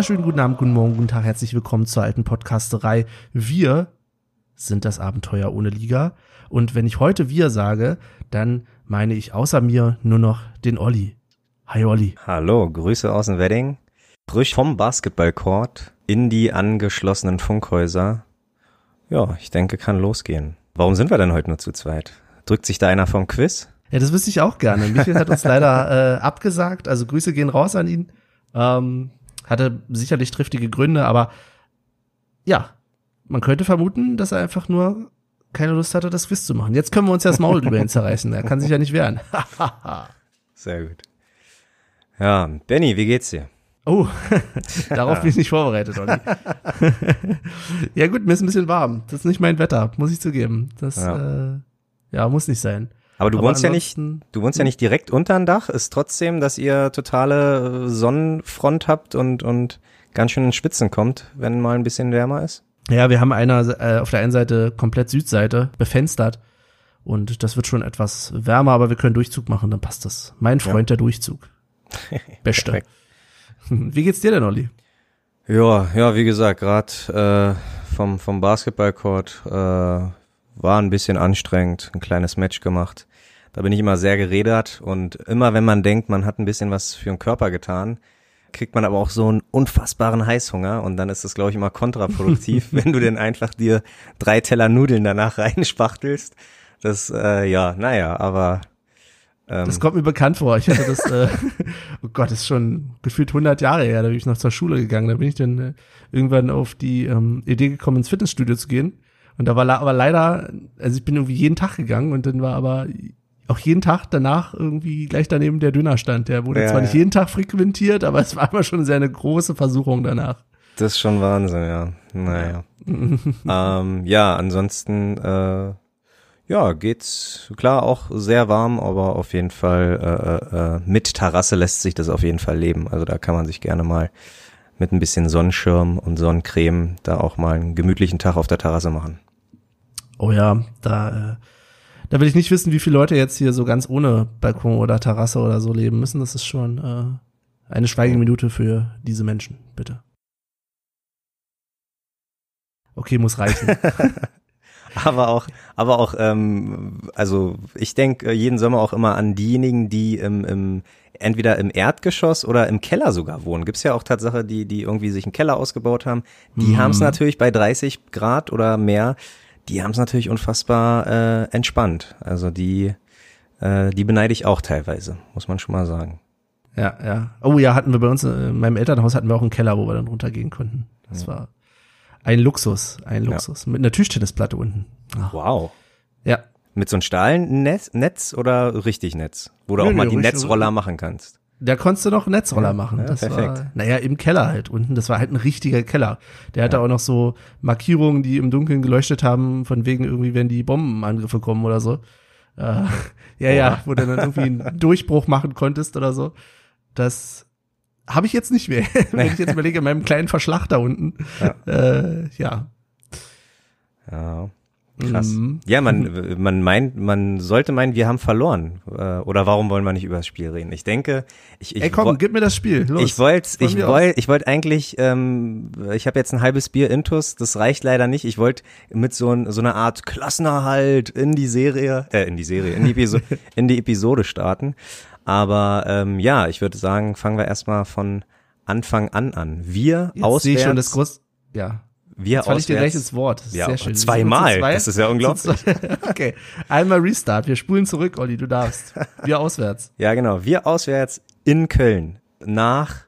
wunderschönen guten Abend, guten Morgen, guten Tag, herzlich willkommen zur alten Podcasterei. Wir sind das Abenteuer ohne Liga. Und wenn ich heute wir sage, dann meine ich außer mir nur noch den Olli. Hi Olli. Hallo, Grüße aus dem Wedding. Frisch vom Basketballcourt in die angeschlossenen Funkhäuser. Ja, ich denke, kann losgehen. Warum sind wir denn heute nur zu zweit? Drückt sich da einer vom Quiz? Ja, das wüsste ich auch gerne. Michael hat uns leider äh, abgesagt, also Grüße gehen raus an ihn. Ähm, hatte sicherlich triftige Gründe, aber ja, man könnte vermuten, dass er einfach nur keine Lust hatte, das Quiz zu machen. Jetzt können wir uns ja das Maul über ihn zerreißen. Er kann sich ja nicht wehren. Sehr gut. Ja, Benny, wie geht's dir? Oh, darauf bin ich nicht vorbereitet, Olli. ja gut, mir ist ein bisschen warm. Das ist nicht mein Wetter, muss ich zugeben. Das ja, äh, ja muss nicht sein. Aber du Aber wohnst ja nicht, du wohnst ja nicht direkt unter ein Dach. Ist trotzdem, dass ihr totale Sonnenfront habt und und ganz schön in Spitzen kommt, wenn mal ein bisschen wärmer ist. Ja, wir haben einer äh, auf der einen Seite komplett Südseite befenstert und das wird schon etwas wärmer, aber wir können Durchzug machen, dann passt das. Mein Freund ja. der Durchzug. Beste. Wie geht's dir denn, Olli? Ja, ja, wie gesagt, gerade äh, vom vom Basketballcourt äh, war ein bisschen anstrengend, ein kleines Match gemacht. Da bin ich immer sehr geredert und immer wenn man denkt, man hat ein bisschen was für den Körper getan, kriegt man aber auch so einen unfassbaren Heißhunger und dann ist das, glaube ich, immer kontraproduktiv, wenn du denn einfach dir drei Teller Nudeln danach reinspachtelst. Das, äh, ja, naja, aber ähm, das kommt mir bekannt vor. Ich hatte das, äh, oh Gott, das ist schon gefühlt 100 Jahre her, da bin ich noch zur Schule gegangen. Da bin ich dann äh, irgendwann auf die ähm, Idee gekommen, ins Fitnessstudio zu gehen. Und da war aber leider, also ich bin irgendwie jeden Tag gegangen und dann war aber auch jeden Tag danach irgendwie gleich daneben der Dönerstand. Der wurde ja, zwar ja. nicht jeden Tag frequentiert, aber es war immer schon sehr eine große Versuchung danach. Das ist schon Wahnsinn, ja. Naja. ähm, ja, ansonsten äh, ja, geht's klar auch sehr warm, aber auf jeden Fall äh, äh, mit Terrasse lässt sich das auf jeden Fall leben. Also da kann man sich gerne mal mit ein bisschen Sonnenschirm und Sonnencreme da auch mal einen gemütlichen Tag auf der Terrasse machen. Oh ja, da äh, da will ich nicht wissen, wie viele Leute jetzt hier so ganz ohne Balkon oder Terrasse oder so leben müssen. Das ist schon äh, eine Schweigeminute für diese Menschen, bitte. Okay, muss reichen. aber auch, aber auch, ähm, also ich denke jeden Sommer auch immer an diejenigen, die im, im entweder im Erdgeschoss oder im Keller sogar wohnen. Gibt's ja auch Tatsache, die, die irgendwie sich einen Keller ausgebaut haben. Die mhm. haben es natürlich bei 30 Grad oder mehr, die haben es natürlich unfassbar äh, entspannt. Also die, äh, die beneide ich auch teilweise, muss man schon mal sagen. Ja, ja. Oh ja, hatten wir bei uns, äh, in meinem Elternhaus hatten wir auch einen Keller, wo wir dann runtergehen konnten. Das ja. war ein Luxus, ein Luxus. Ja. Mit einer Tischtennisplatte unten. Ach. Wow. Ja. Mit so einem Stahlnetz Netz oder richtig Netz? Wo du nö, auch mal nö, die Netzroller machen kannst. Da konntest du noch Netzroller ja, machen. Ja, das perfekt. war, naja, im Keller halt unten. Das war halt ein richtiger Keller. Der hatte auch noch so Markierungen, die im Dunkeln geleuchtet haben, von wegen irgendwie, wenn die Bombenangriffe kommen oder so. Äh, ja, Boah. ja, wo du dann irgendwie einen Durchbruch machen konntest oder so. Das habe ich jetzt nicht mehr. Wenn ich jetzt überlege, in meinem kleinen Verschlag da unten. Ja. Äh, ja. ja. Krass. Mhm. Ja, man, man meint, man sollte meinen, wir haben verloren. Äh, oder warum wollen wir nicht über das Spiel reden? Ich denke, ich, ich Ey, komm, gib mir das Spiel. Los. Ich wollte, ich wollte, ich wollte eigentlich, ähm, ich habe jetzt ein halbes Bier Intus, das reicht leider nicht. Ich wollte mit so, ein, so einer Art Klassenerhalt in die Serie, äh, in die Serie, in die, Episo in die Episode starten. Aber ähm, ja, ich würde sagen, fangen wir erstmal von Anfang an an. Wir Jetzt auswärts. Sehe ich schon das groß, ja. Wir Jetzt auswärts. ich dir gleich ins Wort. Das ja, sehr schön. Zweimal. Zwei? Das ist ja unglaublich. okay. Einmal Restart. Wir spulen zurück, Olli, du darfst. Wir auswärts. ja, genau. Wir auswärts in Köln. Nach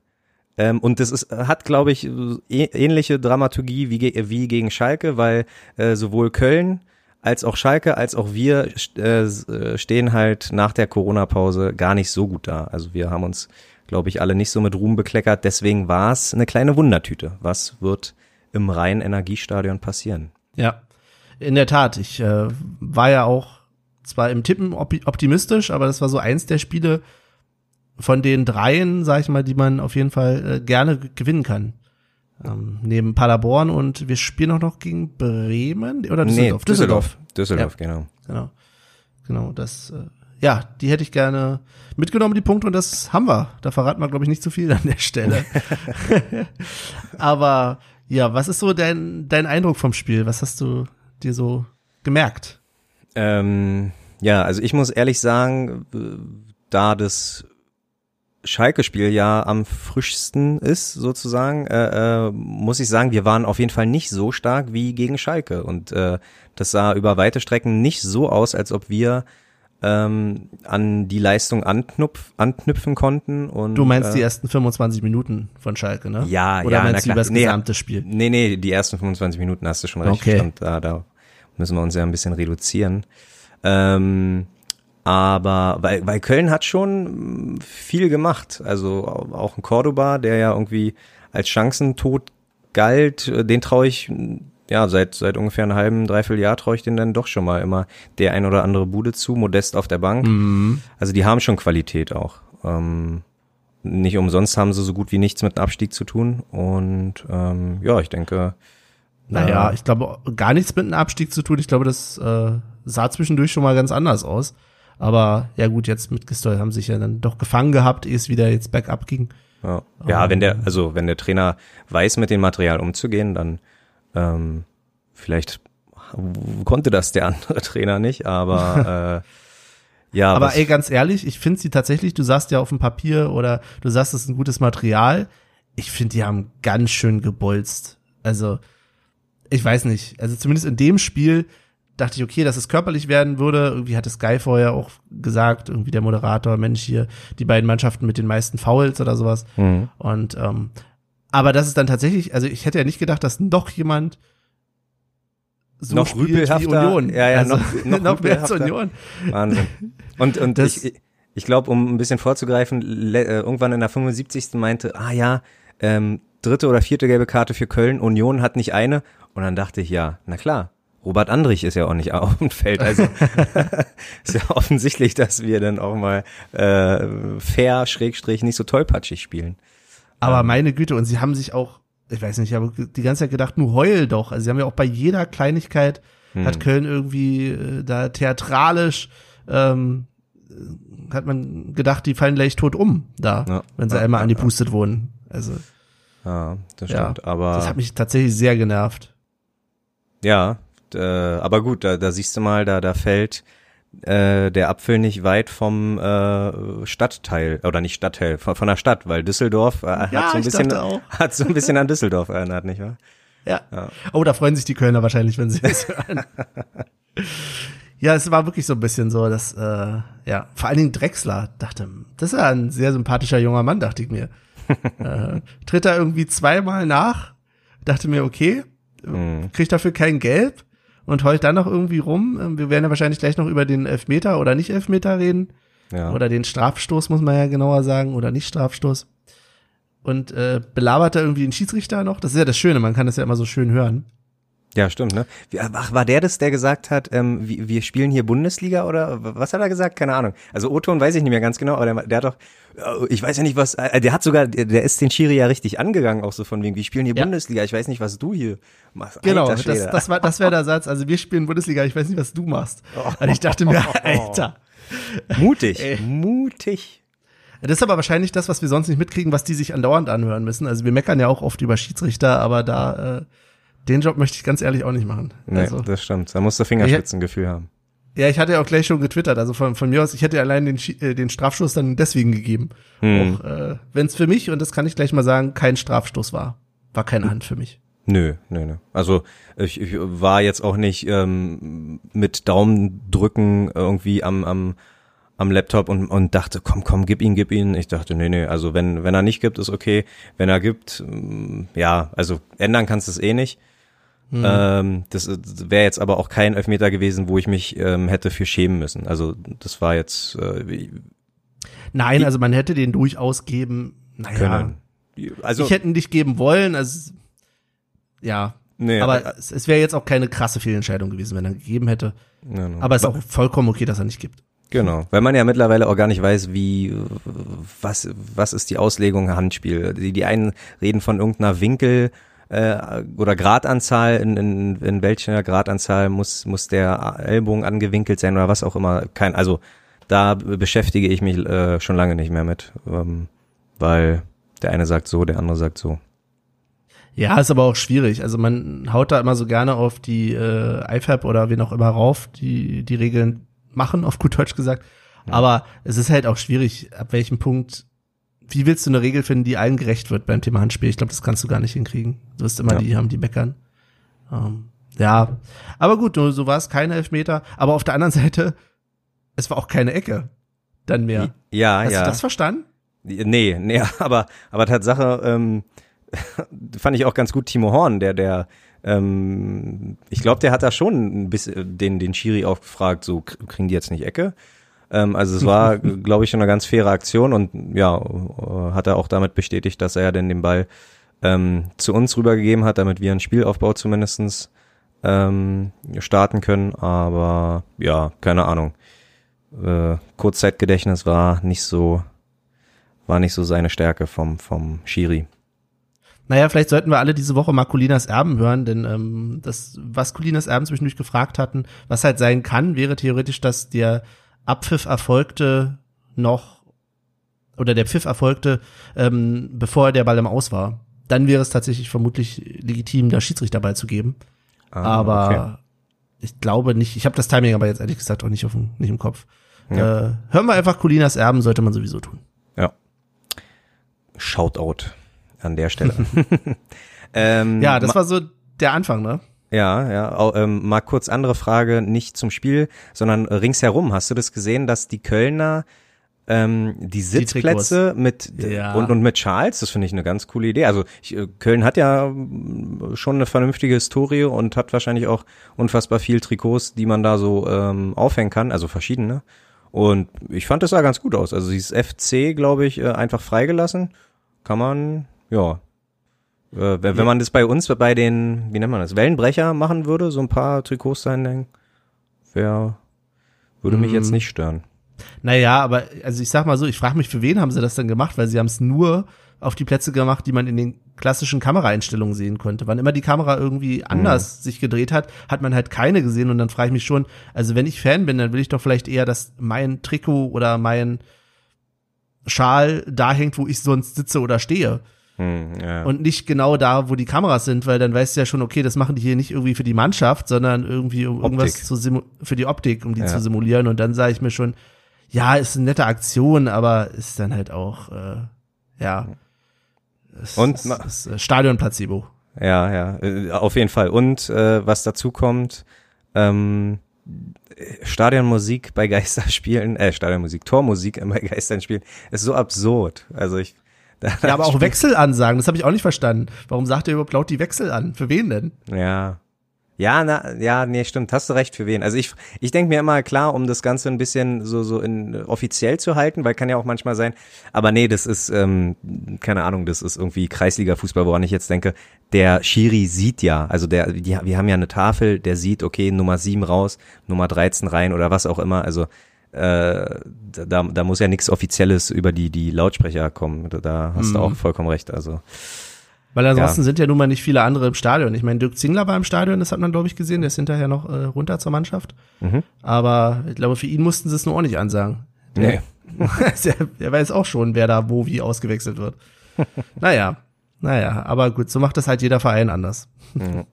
ähm, und das ist, hat, glaube ich, ähnliche Dramaturgie wie, wie gegen Schalke, weil äh, sowohl Köln als auch Schalke, als auch wir äh, äh, stehen halt nach der Corona-Pause gar nicht so gut da. Also wir haben uns, glaube ich, alle nicht so mit Ruhm bekleckert. Deswegen war es eine kleine Wundertüte. Was wird im Rhein-Energiestadion passieren? Ja, in der Tat. Ich äh, war ja auch zwar im Tippen optimistisch, aber das war so eins der Spiele von den dreien, sag ich mal, die man auf jeden Fall äh, gerne gewinnen kann. Ähm, neben Paderborn und wir spielen auch noch gegen Bremen oder Düsseldorf. Nee, Düsseldorf. Düsseldorf, Düsseldorf ja. genau. Genau. Genau, das, äh, ja, die hätte ich gerne mitgenommen, die Punkte, und das haben wir. Da verraten wir, glaube ich, nicht zu viel an der Stelle. Aber ja, was ist so dein, dein Eindruck vom Spiel? Was hast du dir so gemerkt? Ähm, ja, also ich muss ehrlich sagen, da das Schalke-Spiel ja am frischsten ist, sozusagen, äh, äh, muss ich sagen, wir waren auf jeden Fall nicht so stark wie gegen Schalke. Und äh, das sah über weite Strecken nicht so aus, als ob wir ähm, an die Leistung anknüpf, anknüpfen konnten. Und, du meinst äh, die ersten 25 Minuten von Schalke, ne? Ja, Oder ja, meinst du über das. Nee, gesamte Spiel? Nee, nee, die ersten 25 Minuten hast du schon recht. Okay. Und da, da müssen wir uns ja ein bisschen reduzieren. Ähm, aber weil, weil Köln hat schon viel gemacht. Also auch ein Cordoba, der ja irgendwie als Chancentod galt, den traue ich, ja, seit, seit ungefähr einem halben, dreiviertel Jahr traue ich den dann doch schon mal immer der ein oder andere Bude zu, modest auf der Bank. Mhm. Also die haben schon Qualität auch. Ähm, nicht umsonst haben sie so gut wie nichts mit Abstieg zu tun. Und ähm, ja, ich denke. Naja, äh, ich glaube, gar nichts mit einem Abstieg zu tun. Ich glaube, das äh, sah zwischendurch schon mal ganz anders aus. Aber ja gut, jetzt mit Gistol haben sich ja dann doch gefangen gehabt, ehe es wieder jetzt bergab ging. Ja, ja wenn der, also wenn der Trainer weiß, mit dem Material umzugehen, dann ähm, vielleicht konnte das der andere Trainer nicht, aber äh, ja. Aber ey, ganz ehrlich, ich finde sie tatsächlich, du sagst ja auf dem Papier oder du sagst, es ist ein gutes Material. Ich finde, die haben ganz schön gebolzt. Also, ich weiß nicht. Also zumindest in dem Spiel dachte ich, okay, dass es körperlich werden würde. Irgendwie hatte Sky vorher auch gesagt, irgendwie der Moderator, Mensch, hier die beiden Mannschaften mit den meisten Fouls oder sowas. Mhm. Und ähm, aber das ist dann tatsächlich, also ich hätte ja nicht gedacht, dass noch jemand so Noch spielt wie rüpelhafter, Union. ja, ja, also, noch- noch noch mehr als. Union. Wahnsinn. Und, und Das- ich, ich glaube, um ein bisschen vorzugreifen, äh, irgendwann in der 75. meinte, ah ja, ähm, dritte oder vierte gelbe Karte für Köln, Union hat nicht eine. Und dann dachte ich, ja, na klar, Robert Andrich ist ja auch nicht auf dem Feld. Also ist ja offensichtlich, dass wir dann auch mal äh, fair, schrägstrich, nicht so tollpatschig spielen. Aber meine Güte, und sie haben sich auch, ich weiß nicht, ich habe die ganze Zeit gedacht, nur heul doch. Also sie haben ja auch bei jeder Kleinigkeit, Hm. hat Köln irgendwie äh, da theatralisch, ähm, äh, hat man gedacht, die fallen gleich tot um da, Ja. wenn sie Ja, einmal ja, angepustet wurden. Also Ja, das Ja, stimmt. aber das hat mich tatsächlich sehr genervt. Ja, äh, aber gut, da, da siehst du mal, da, da fällt äh, der Apfel nicht weit vom äh, Stadtteil oder nicht Stadtteil, von, von der Stadt, weil Düsseldorf äh, Ja, hat so ein bisschen hat so ein bisschen an Düsseldorf erinnert, nicht wahr? Ja. Ja. Oh, da freuen sich die Kölner wahrscheinlich, wenn sie das hören. ja, es war wirklich so ein bisschen so, dass, äh, ja, vor allen Dingen Drexler dachte, das ist ja ein sehr sympathischer junger Mann, dachte ich mir. äh, tritt er irgendwie zweimal nach, dachte mir, okay, Mhm. kriegt dafür kein Gelb und heult dann noch irgendwie rum. Ähm, Wir werden ja wahrscheinlich gleich noch über den Elfmeter oder nicht Elfmeter reden. Ja. Oder den Strafstoß, muss man ja genauer sagen, oder nicht Strafstoß. Und äh, belabert er irgendwie den Schiedsrichter noch. Das ist ja das Schöne, man kann das ja immer so schön hören. Ja, stimmt, ne? Ach, war der das, der gesagt hat, ähm, wir, spielen hier Bundesliga oder was hat er gesagt? Keine Ahnung. Also O-Ton weiß ich nicht mehr ganz genau, aber der, der hat doch, äh, ich weiß ja nicht was, äh, der hat sogar, der, ist den Schiri ja richtig angegangen, auch so von wegen, wir spielen hier Ja. Bundesliga, ich weiß nicht, was du hier machst. Genau, das, das, war, das wäre der Satz. Also wir spielen Bundesliga, ich weiß nicht, was du machst. Und ich dachte mir, Alter. mutig, Ey. mutig. Das ist aber wahrscheinlich das, was wir sonst nicht mitkriegen, was die sich andauernd anhören müssen. Also wir meckern ja auch oft über Schiedsrichter, aber da äh, den Job möchte ich ganz ehrlich auch nicht machen. Nee, Also, das stimmt. Da musst du Fingerspitzengefühl haben. ja, ich hatte ja auch gleich schon getwittert. Also von, von mir aus, ich hätte allein den, äh, den Strafstoß dann deswegen gegeben. Hm. Auch äh, wenn es für mich, und das kann ich gleich mal sagen, kein Strafstoß war. War keine Hand für mich. Nö, nö, nö. Also ich, ich war jetzt auch nicht ähm, mit Daumendrücken irgendwie am, am, am Laptop und, und dachte, komm, komm, gib ihn, gib ihn. Ich dachte, nee, nee, also wenn, wenn er nicht gibt, ist okay. Wenn er gibt, ähm, ja, also ändern kannst du es eh nicht. Ähm, das wäre jetzt aber auch kein Elfmeter gewesen, wo ich mich ähm, hätte für schämen müssen. Also das war jetzt äh, Nein, Die- also man hätte den durchaus geben. Naja, können. Also ich hätte ihn nicht geben wollen. Also ja, nee, aber es, es wäre jetzt auch keine krasse Fehlentscheidung gewesen, wenn er gegeben hätte. no, no. Aber es ist auch vollkommen okay, dass er nicht gibt. Genau, weil man ja mittlerweile auch gar nicht weiß, wie was was ist die Auslegung Handspiel. Die, die einen reden von irgendeiner Winkel äh, oder Gradanzahl, in, in, in welcher Gradanzahl muss muss der Ellbogen angewinkelt sein oder was auch immer. Kein, also da beschäftige ich mich äh, schon lange nicht mehr mit, ähm, weil der eine sagt so, der andere sagt so. Ja, ist aber auch schwierig. Also man haut da immer so gerne auf die äh, IFAB oder wen auch immer rauf, die die Regeln machen, auf gut Deutsch gesagt. Ja. Aber es ist halt auch schwierig, ab welchem Punkt, wie willst du eine Regel finden, die allen gerecht wird beim Thema Handspiel? Ich glaube, das kannst du gar nicht hinkriegen. Du wirst immer ja. die haben, die meckern. Ähm, ja, aber gut, so war es keine Elfmeter. Aber auf der anderen Seite, es war auch keine Ecke. Dann mehr. Ja, Hast ja. du das verstanden? Nee, nee, aber, aber Tatsache, ähm, fand ich auch ganz gut Timo Horn, der, der, ähm, ich glaube, der hat da schon ein bisschen den, den Schiri auch gefragt, so kriegen die jetzt nicht Ecke? Ähm, also es war, glaube ich, schon eine ganz faire Aktion und ja, äh, hat er auch damit bestätigt, dass er denn den Ball ähm, zu uns rübergegeben hat, damit wir einen Spielaufbau zumindestens ähm, starten können. Aber ja, keine Ahnung. Äh, Kurzzeitgedächtnis war nicht so, war nicht so seine Stärke vom, vom Schiri. Naja, vielleicht sollten wir alle diese Woche mal Colinas Erben hören, denn ähm, das, was Colinas Erben zwischendurch gefragt hatten, was halt sein kann, wäre theoretisch, dass der Abpfiff erfolgte noch oder der Pfiff erfolgte, ähm, bevor der Ball im Aus war. Dann wäre es tatsächlich vermutlich legitim, da Schiedsrichterball zu geben. Ah, aber okay. ich glaube nicht, ich habe das Timing aber jetzt ehrlich gesagt auch nicht, auf dem, nicht im Kopf. Ja. Äh, hören wir einfach Colinas Erben, sollte man sowieso tun. Ja. Shoutout an der Stelle. ähm, ja, das war so der Anfang, ne? Ja, ja. Auch, ähm, mal kurz andere Frage, nicht zum Spiel, sondern ringsherum. Hast du das gesehen, dass die Kölner ähm, die Sitzplätze die mit ja. und, und mit Charles, das finde ich eine ganz coole Idee. Also ich, äh, Köln hat ja mm, schon eine vernünftige Historie und hat wahrscheinlich auch unfassbar viel Trikots, die man da so ähm, aufhängen kann, also verschiedene. Und ich fand das sah ganz gut aus. Also dieses FC, glaube ich, äh, einfach freigelassen. Kann man, ja. Äh, wenn, ja. man das bei uns, bei den, wie nennt man das, Wellenbrecher machen würde, so ein paar Trikots sein, wäre, würde mich jetzt mhm. nicht stören. Naja, aber also ich sag mal so, ich frage mich, für wen haben sie das denn gemacht? Weil sie haben es nur auf die Plätze gemacht, die man in den klassischen Kameraeinstellungen sehen konnte. Wann immer die Kamera irgendwie anders mhm. sich gedreht hat, hat man halt keine gesehen und dann frage ich mich schon, also wenn ich Fan bin, dann will ich doch vielleicht eher, dass mein Trikot oder mein Schal da hängt, wo ich sonst sitze oder stehe. Hm, ja. Und nicht genau da, wo die Kameras sind, weil dann weißt du ja schon, okay, das machen die hier nicht irgendwie für die Mannschaft, sondern irgendwie um Optik. irgendwas zu für die Optik, um die ja. zu simulieren. Und dann sage ich mir schon, ja, ist eine nette Aktion, aber ist dann halt auch, äh, ja. Ist, und ist, ist, ist Stadionplacebo. Ja, ja, äh, auf jeden Fall. Und äh, was dazu kommt, ähm, Stadionmusik bei Geisterspielen, äh, Stadionmusik, Tormusik bei Geisterspielen ist so absurd. Also ich. Ja, aber auch Wechselansagen, das habe ich auch nicht verstanden. Warum sagt ihr überhaupt laut die Wechsel an? Für wen denn? Ja, ja, na, ja, nee, stimmt. Hast du recht, für wen? Also ich, ich denke mir immer, klar, um das Ganze ein bisschen so, so in, offiziell zu halten, weil kann ja auch manchmal sein, aber nee, das ist, ähm, keine Ahnung, das ist irgendwie Kreisliga-Fußball, woran ich jetzt denke. Der Schiri sieht ja, also der, die, wir haben ja eine Tafel, der sieht, okay, Nummer 7 raus, Nummer 13 rein oder was auch immer, also äh, da, da muss ja nichts Offizielles über die, die Lautsprecher kommen. Da hast mhm. du auch vollkommen recht. Also weil ansonsten ja. sind ja nun mal nicht viele andere im Stadion. Ich meine, Dirk Zingler war im Stadion, das hat man, glaube ich, gesehen. Der ist hinterher noch äh, runter zur Mannschaft. Mhm. Aber ich glaube, für ihn mussten sie es nur auch nicht ansagen. Nee. der, der weiß auch schon, wer da wo wie ausgewechselt wird. naja, naja, aber gut, so macht das halt jeder Verein anders. Mhm.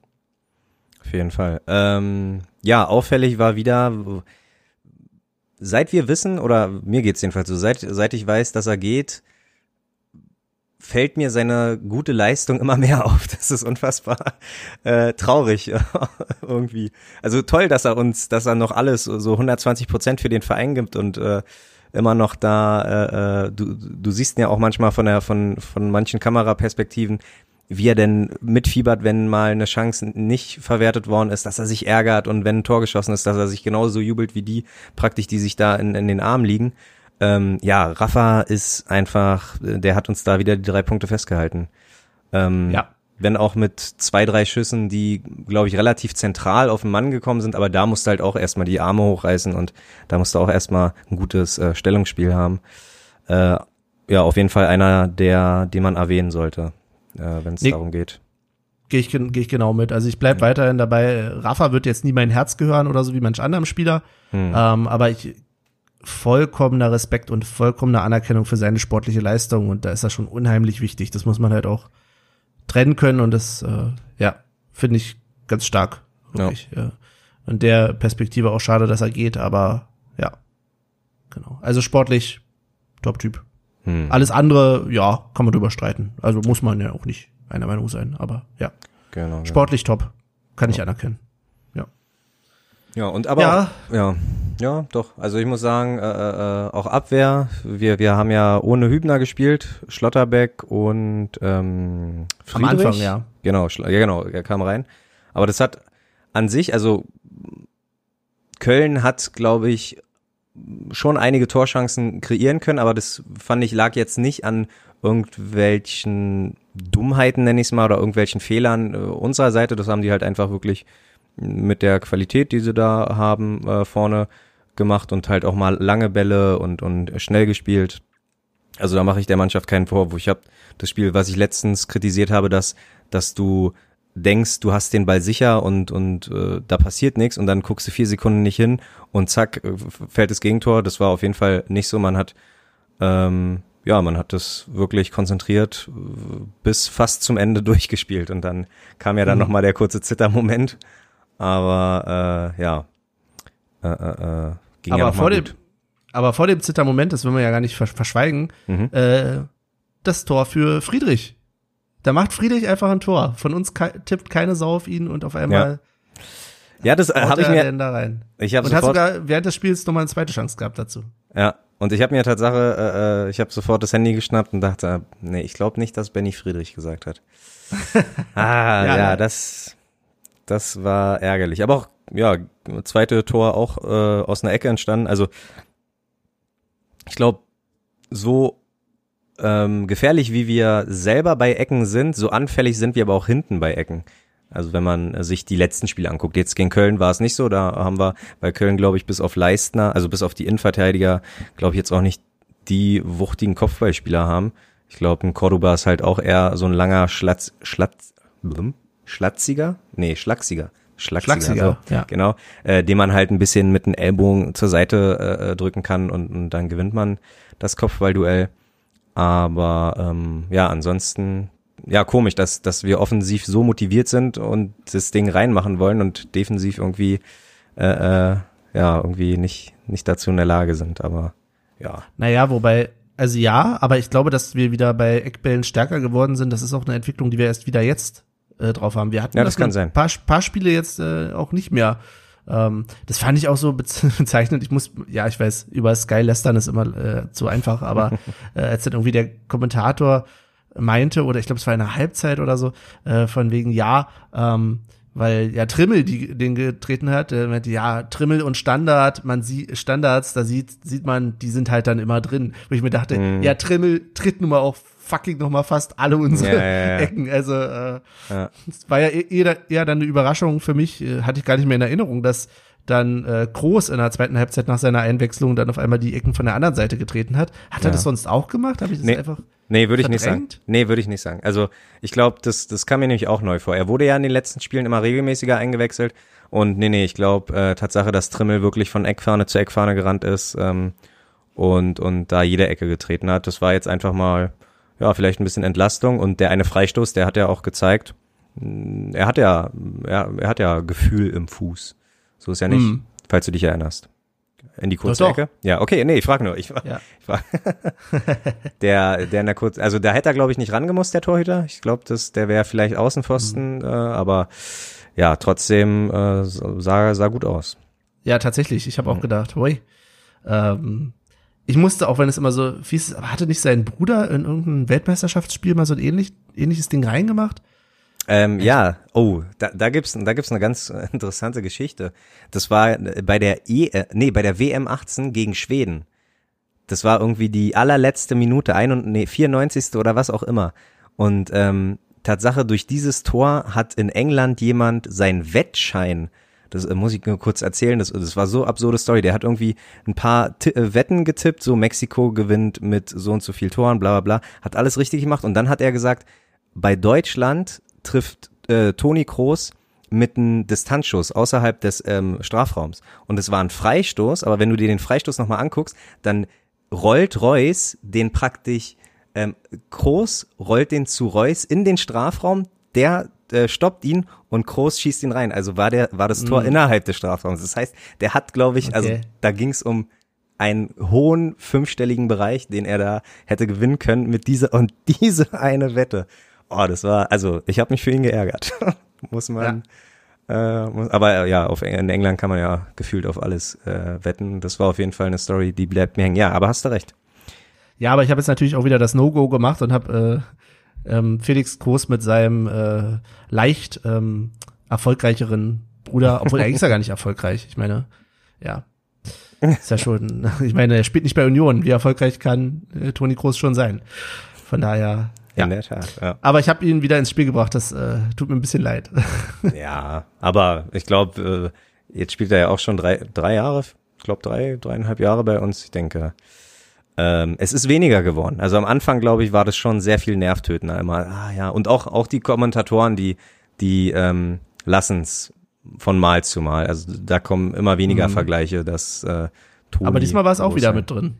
Auf jeden Fall. Ähm, ja, auffällig war wieder, seit wir wissen, oder mir geht's jedenfalls so, seit, seit ich weiß, dass er geht, fällt mir seine gute Leistung immer mehr auf. Das ist unfassbar äh, traurig irgendwie. Also toll, dass er uns, dass er noch alles so 120 Prozent für den Verein gibt und äh, immer noch da. Äh, äh, du, du siehst ihn ja auch manchmal von der von von manchen Kameraperspektiven, wie er denn mitfiebert, wenn mal eine Chance nicht verwertet worden ist, dass er sich ärgert und wenn ein Tor geschossen ist, dass er sich genauso jubelt wie die praktisch, die sich da in, in den Armen liegen. Ähm, ja, Rafa ist einfach, der hat uns da wieder die drei Punkte festgehalten. Ähm, ja. Wenn auch mit zwei, drei Schüssen, die, glaube ich, relativ zentral auf den Mann gekommen sind, aber da musst du halt auch erstmal die Arme hochreißen und da musst du auch erstmal ein gutes äh, Stellungsspiel haben. Äh, ja, auf jeden Fall einer, der, den man erwähnen sollte, äh, wenn es nee. darum geht gehe ich, geh ich genau mit. Also ich bleib weiterhin dabei. Rafa wird jetzt nie mein Herz gehören oder so wie manch anderem Spieler. Hm. Ähm, aber ich vollkommener Respekt und vollkommene Anerkennung für seine sportliche Leistung und da ist das schon unheimlich wichtig. Das muss man halt auch trennen können und das, äh, ja, finde ich ganz stark. Wirklich. Ja. ja. Und der Perspektive auch schade, dass er geht, aber ja, genau. Also sportlich, Top-Typ. Hm. Alles andere, ja, kann man drüber streiten. Also muss man ja auch nicht einer Meinung sein, aber ja. Genau. genau. Sportlich genau. top. Kann ja. ich anerkennen. Ja. Ja, und aber ja, auch, ja, ja, doch. Also ich muss sagen, äh, äh, auch Abwehr. Wir wir haben ja ohne Hübner gespielt, Schlotterbeck und ähm, Friedrich. Am Anfang, ja. Genau, ja genau, er kam rein. Aber das hat an sich, also Köln hat, glaube ich, schon einige Torchancen kreieren können, aber das fand ich lag jetzt nicht an irgendwelchen Dummheiten, nenne ich es mal, oder irgendwelchen Fehlern äh, unserer Seite. Das haben die halt einfach wirklich mit der Qualität, die sie da haben, äh, vorne gemacht und halt auch mal lange Bälle und, und schnell gespielt. Also da mache ich der Mannschaft keinen Vorwurf. Ich habe das Spiel, was ich letztens kritisiert habe, dass, dass du denkst, du hast den Ball sicher und, und äh, da passiert nichts und dann guckst du vier Sekunden nicht hin und zack, äh, fällt das Gegentor. Das war auf jeden Fall nicht so. Man hat ähm, ja, man hat das wirklich konzentriert äh, bis fast zum Ende durchgespielt und dann kam ja dann mhm. nochmal der kurze Zittermoment. Aber äh, ja, äh, äh, äh ging aber ja vor dem, Aber vor dem Zittermoment, das will man ja gar nicht verschweigen, mhm. äh, das Tor für Friedrich. Da macht Friedrich einfach ein Tor. Von uns tippt keine Sau auf ihn und auf einmal. Ja, ja das äh, habe ich mir. Da rein. Ich hab und hast sogar während des Spiels nochmal eine zweite Chance gehabt dazu. Ja, und ich habe mir Tatsache, äh, äh, ich habe sofort das Handy geschnappt und dachte, nee, ich glaube nicht, dass Benny Friedrich gesagt hat. ah, ja, ja, das, das war ärgerlich. Aber auch, ja, zweite Tor auch äh, aus einer Ecke entstanden. Also ich glaube, so ähm, gefährlich, wie wir selber bei Ecken sind, so anfällig sind wir aber auch hinten bei Ecken. Also wenn man sich die letzten Spiele anguckt, jetzt gegen Köln war es nicht so, da haben wir bei Köln, glaube ich, bis auf Leistner, also bis auf die Innenverteidiger, glaube ich jetzt auch nicht die wuchtigen Kopfballspieler haben. Ich glaube, ein Cordoba ist halt auch eher so ein langer Schlatz, Schlatz, Schlatziger? Nee, Schlachsiger. Schlachsiger, Schlachsiger so, ja. genau, äh, den man halt ein bisschen mit den Ellbogen zur Seite äh, drücken kann und, und dann gewinnt man das Kopfballduell. Aber ähm, ja, ansonsten ja komisch, dass dass wir offensiv so motiviert sind und das Ding reinmachen wollen und defensiv irgendwie äh, äh, ja irgendwie nicht nicht dazu in der Lage sind. Aber ja. Naja, wobei also ja, aber ich glaube, dass wir wieder bei Eckbällen stärker geworden sind. Das ist auch eine Entwicklung, die wir erst wieder jetzt äh, drauf haben. Wir hatten ja, das, das kann sein. Paar, paar Spiele jetzt äh, auch nicht mehr. Ähm, das fand ich auch so bezeichnend. Ich muss, ja, ich weiß, über Sky lästern ist immer äh, zu einfach, aber äh, als dann irgendwie der Kommentator meinte, oder ich glaube, es war in der Halbzeit oder so, äh, von wegen, ja, ähm, weil ja Trimmel die, den getreten hat, äh, meinte, ja, Trimmel und Standard, man sieht Standards, da sieht, sieht man, die sind halt dann immer drin. Wo ich mir dachte, mm. ja, Trimmel tritt nun mal auch fucking noch mal fast alle unsere ja, ja, ja. Ecken. Also äh, es war ja eher, eher dann eine Überraschung für mich, äh, hatte ich gar nicht mehr in Erinnerung, dass dann äh, Groß in der zweiten Halbzeit nach seiner Einwechslung dann auf einmal die Ecken von der anderen Seite getreten hat. Hat er das sonst auch gemacht? Habe ich das nee. einfach Nee, würde ich nicht sagen. Nee, würde ich nicht sagen. Also ich glaube, das, das kam mir nämlich auch neu vor. Er wurde ja in den letzten Spielen immer regelmäßiger eingewechselt. Und nee, nee, ich glaube, äh, Tatsache, dass Trimmel wirklich von Eckfahne zu Eckfahne gerannt ist ähm, und, und da jede Ecke getreten hat. Das war jetzt einfach mal, ja, vielleicht ein bisschen Entlastung. Und der eine Freistoß, der hat ja auch gezeigt, mm, er hat ja, er, er hat ja Gefühl im Fuß. So ist ja nicht, mhm. falls du dich erinnerst. In die kurze Ecke? Ja, okay, nee, ich frage nur. Ich, ja. ich frag. der, der in der kurz, also da hätte er, glaube ich, nicht rangemusst, der Torhüter. Ich glaube, der wäre vielleicht Außenpfosten, mhm. äh, aber ja, trotzdem äh, sah, sah gut aus. Ja, tatsächlich. Ich habe auch mhm. gedacht, hui. Ähm, ich musste, auch wenn es immer so fies ist, aber hatte nicht sein Bruder in irgendeinem Weltmeisterschaftsspiel mal so ein ähnlich, ähnliches Ding reingemacht? Ähm, ja, oh, da, da gibt's da gibt's eine ganz interessante Geschichte. Das war bei der E äh, nee, bei der WM 18 gegen Schweden. Das war irgendwie die allerletzte Minute, ein und, nee, 94. oder was auch immer. Und ähm, Tatsache, durch dieses Tor hat in England jemand seinen Wettschein, das äh, muss ich nur kurz erzählen, das, das war so absurde Story, der hat irgendwie ein paar T äh, Wetten getippt, so Mexiko gewinnt mit so und so viel Toren, bla bla bla, hat alles richtig gemacht und dann hat er gesagt, bei Deutschland trifft äh, Toni Kroos mit einem Distanzschuss außerhalb des ähm, Strafraums. Und es war ein Freistoß, aber wenn du dir den Freistoß nochmal anguckst, dann rollt Reus den praktisch, ähm, Kroos rollt den zu Reus in den Strafraum, der äh, stoppt ihn und Kroos schießt ihn rein. Also war der war das Tor Mhm. innerhalb des Strafraums. Das heißt, der hat, glaube ich, also Okay. da ging es um einen hohen fünfstelligen Bereich, den er da hätte gewinnen können mit dieser und diese eine Wette. Oh, das war also ich habe mich für ihn geärgert. muss man. Äh, muss, aber äh, ja, auf, in England kann man ja gefühlt auf alles äh, wetten. Das war auf jeden Fall eine Story, die bleibt mir hängen. Ja, aber hast du recht. Ja, aber ich habe jetzt natürlich auch wieder das No-Go gemacht und habe äh, ähm, Felix Groß mit seinem äh, leicht ähm, erfolgreicheren Bruder, obwohl er ist ja gar nicht erfolgreich. Ich meine, ja, ist ja schon. Ich meine, er spielt nicht bei Union. Wie erfolgreich kann äh, Toni Groß schon sein? Von daher. Ja. In der Tat. Ja, Aber ich habe ihn wieder ins Spiel gebracht. Das äh, tut mir ein bisschen leid. ja aber ich glaube, äh, jetzt spielt er ja auch schon drei, drei Jahre, ich glaube drei, dreieinhalb Jahre bei uns. Ich denke, ähm, es ist weniger geworden. Also am Anfang, glaube ich, war das schon sehr viel nervtötender immer. Ah ja, und auch auch die Kommentatoren, die die ähm, lassen's von Mal zu Mal. Also da kommen immer weniger Mhm. Vergleiche, dass äh, Toni Aber diesmal war es auch wieder mit drin.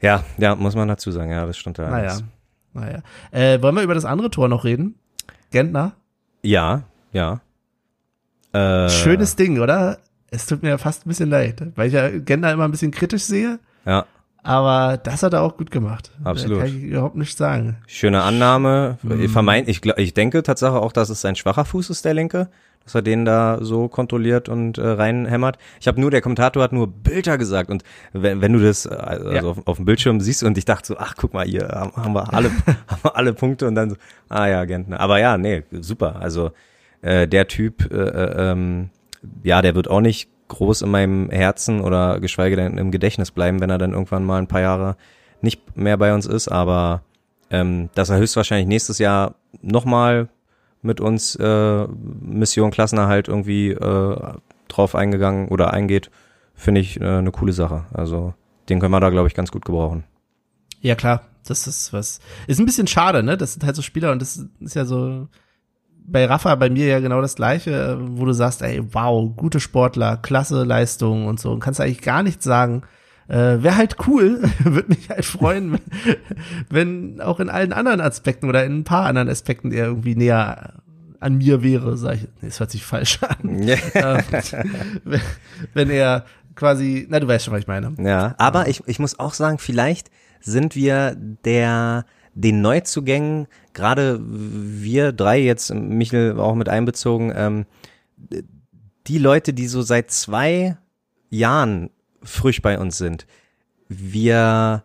Ja, ja, muss man dazu sagen. Ja, das stimmt da. Naja, naja. Äh, wollen wir über das andere Tor noch reden? Gentner? Ja, ja. Äh, Schönes Ding, oder? Es tut mir fast ein bisschen leid, weil ich ja Gentner immer ein bisschen kritisch sehe. Ja, Aber das hat er auch gut gemacht. Absolut. Da kann ich überhaupt nicht sagen. schöne Annahme. Mhm. Vermeint, ich, ich denke Tatsache auch, dass es sein schwacher Fuß ist, der linke. Dass er den da so kontrolliert und äh, reinhämmert. Ich habe nur, der Kommentator hat nur Bilder gesagt und wenn, wenn du das äh, also Ja. auf, auf dem Bildschirm siehst und ich dachte so, ach guck mal, hier haben, haben wir alle, haben wir alle Punkte und dann so, ah ja, Gentner. Aber ja, nee, super. Also äh, der Typ, äh, äh, ähm, ja, der wird auch nicht groß in meinem Herzen oder geschweige denn im Gedächtnis bleiben, wenn er dann irgendwann mal ein paar Jahre nicht mehr bei uns ist, aber ähm, dass er höchstwahrscheinlich nächstes Jahr nochmal mit uns äh, Mission Klassenerhalt irgendwie äh, drauf eingegangen oder eingeht, finde ich äh, eine coole Sache. Also den können wir da, glaube ich, ganz gut gebrauchen. Ja, klar, das ist was. Ist ein bisschen schade, ne? Das sind halt so Spieler und das ist ja so bei Rafa, bei mir ja genau das gleiche, wo du sagst, ey, wow, gute Sportler, klasse Leistung und so. Und kannst eigentlich gar nichts sagen. Äh, Wäre halt cool, würde mich halt freuen, wenn, wenn auch in allen anderen Aspekten oder in ein paar anderen Aspekten er irgendwie näher an mir wäre, sag ich. Nee, das hört sich falsch an. Ähm, wenn- er quasi, na, du weißt schon, was ich meine. Ja, aber ich, ich muss auch sagen, vielleicht sind wir der den Neuzugängen, gerade wir drei jetzt, Michel auch mit einbezogen, ähm, die Leute, die so seit zwei Jahren frisch bei uns sind, wir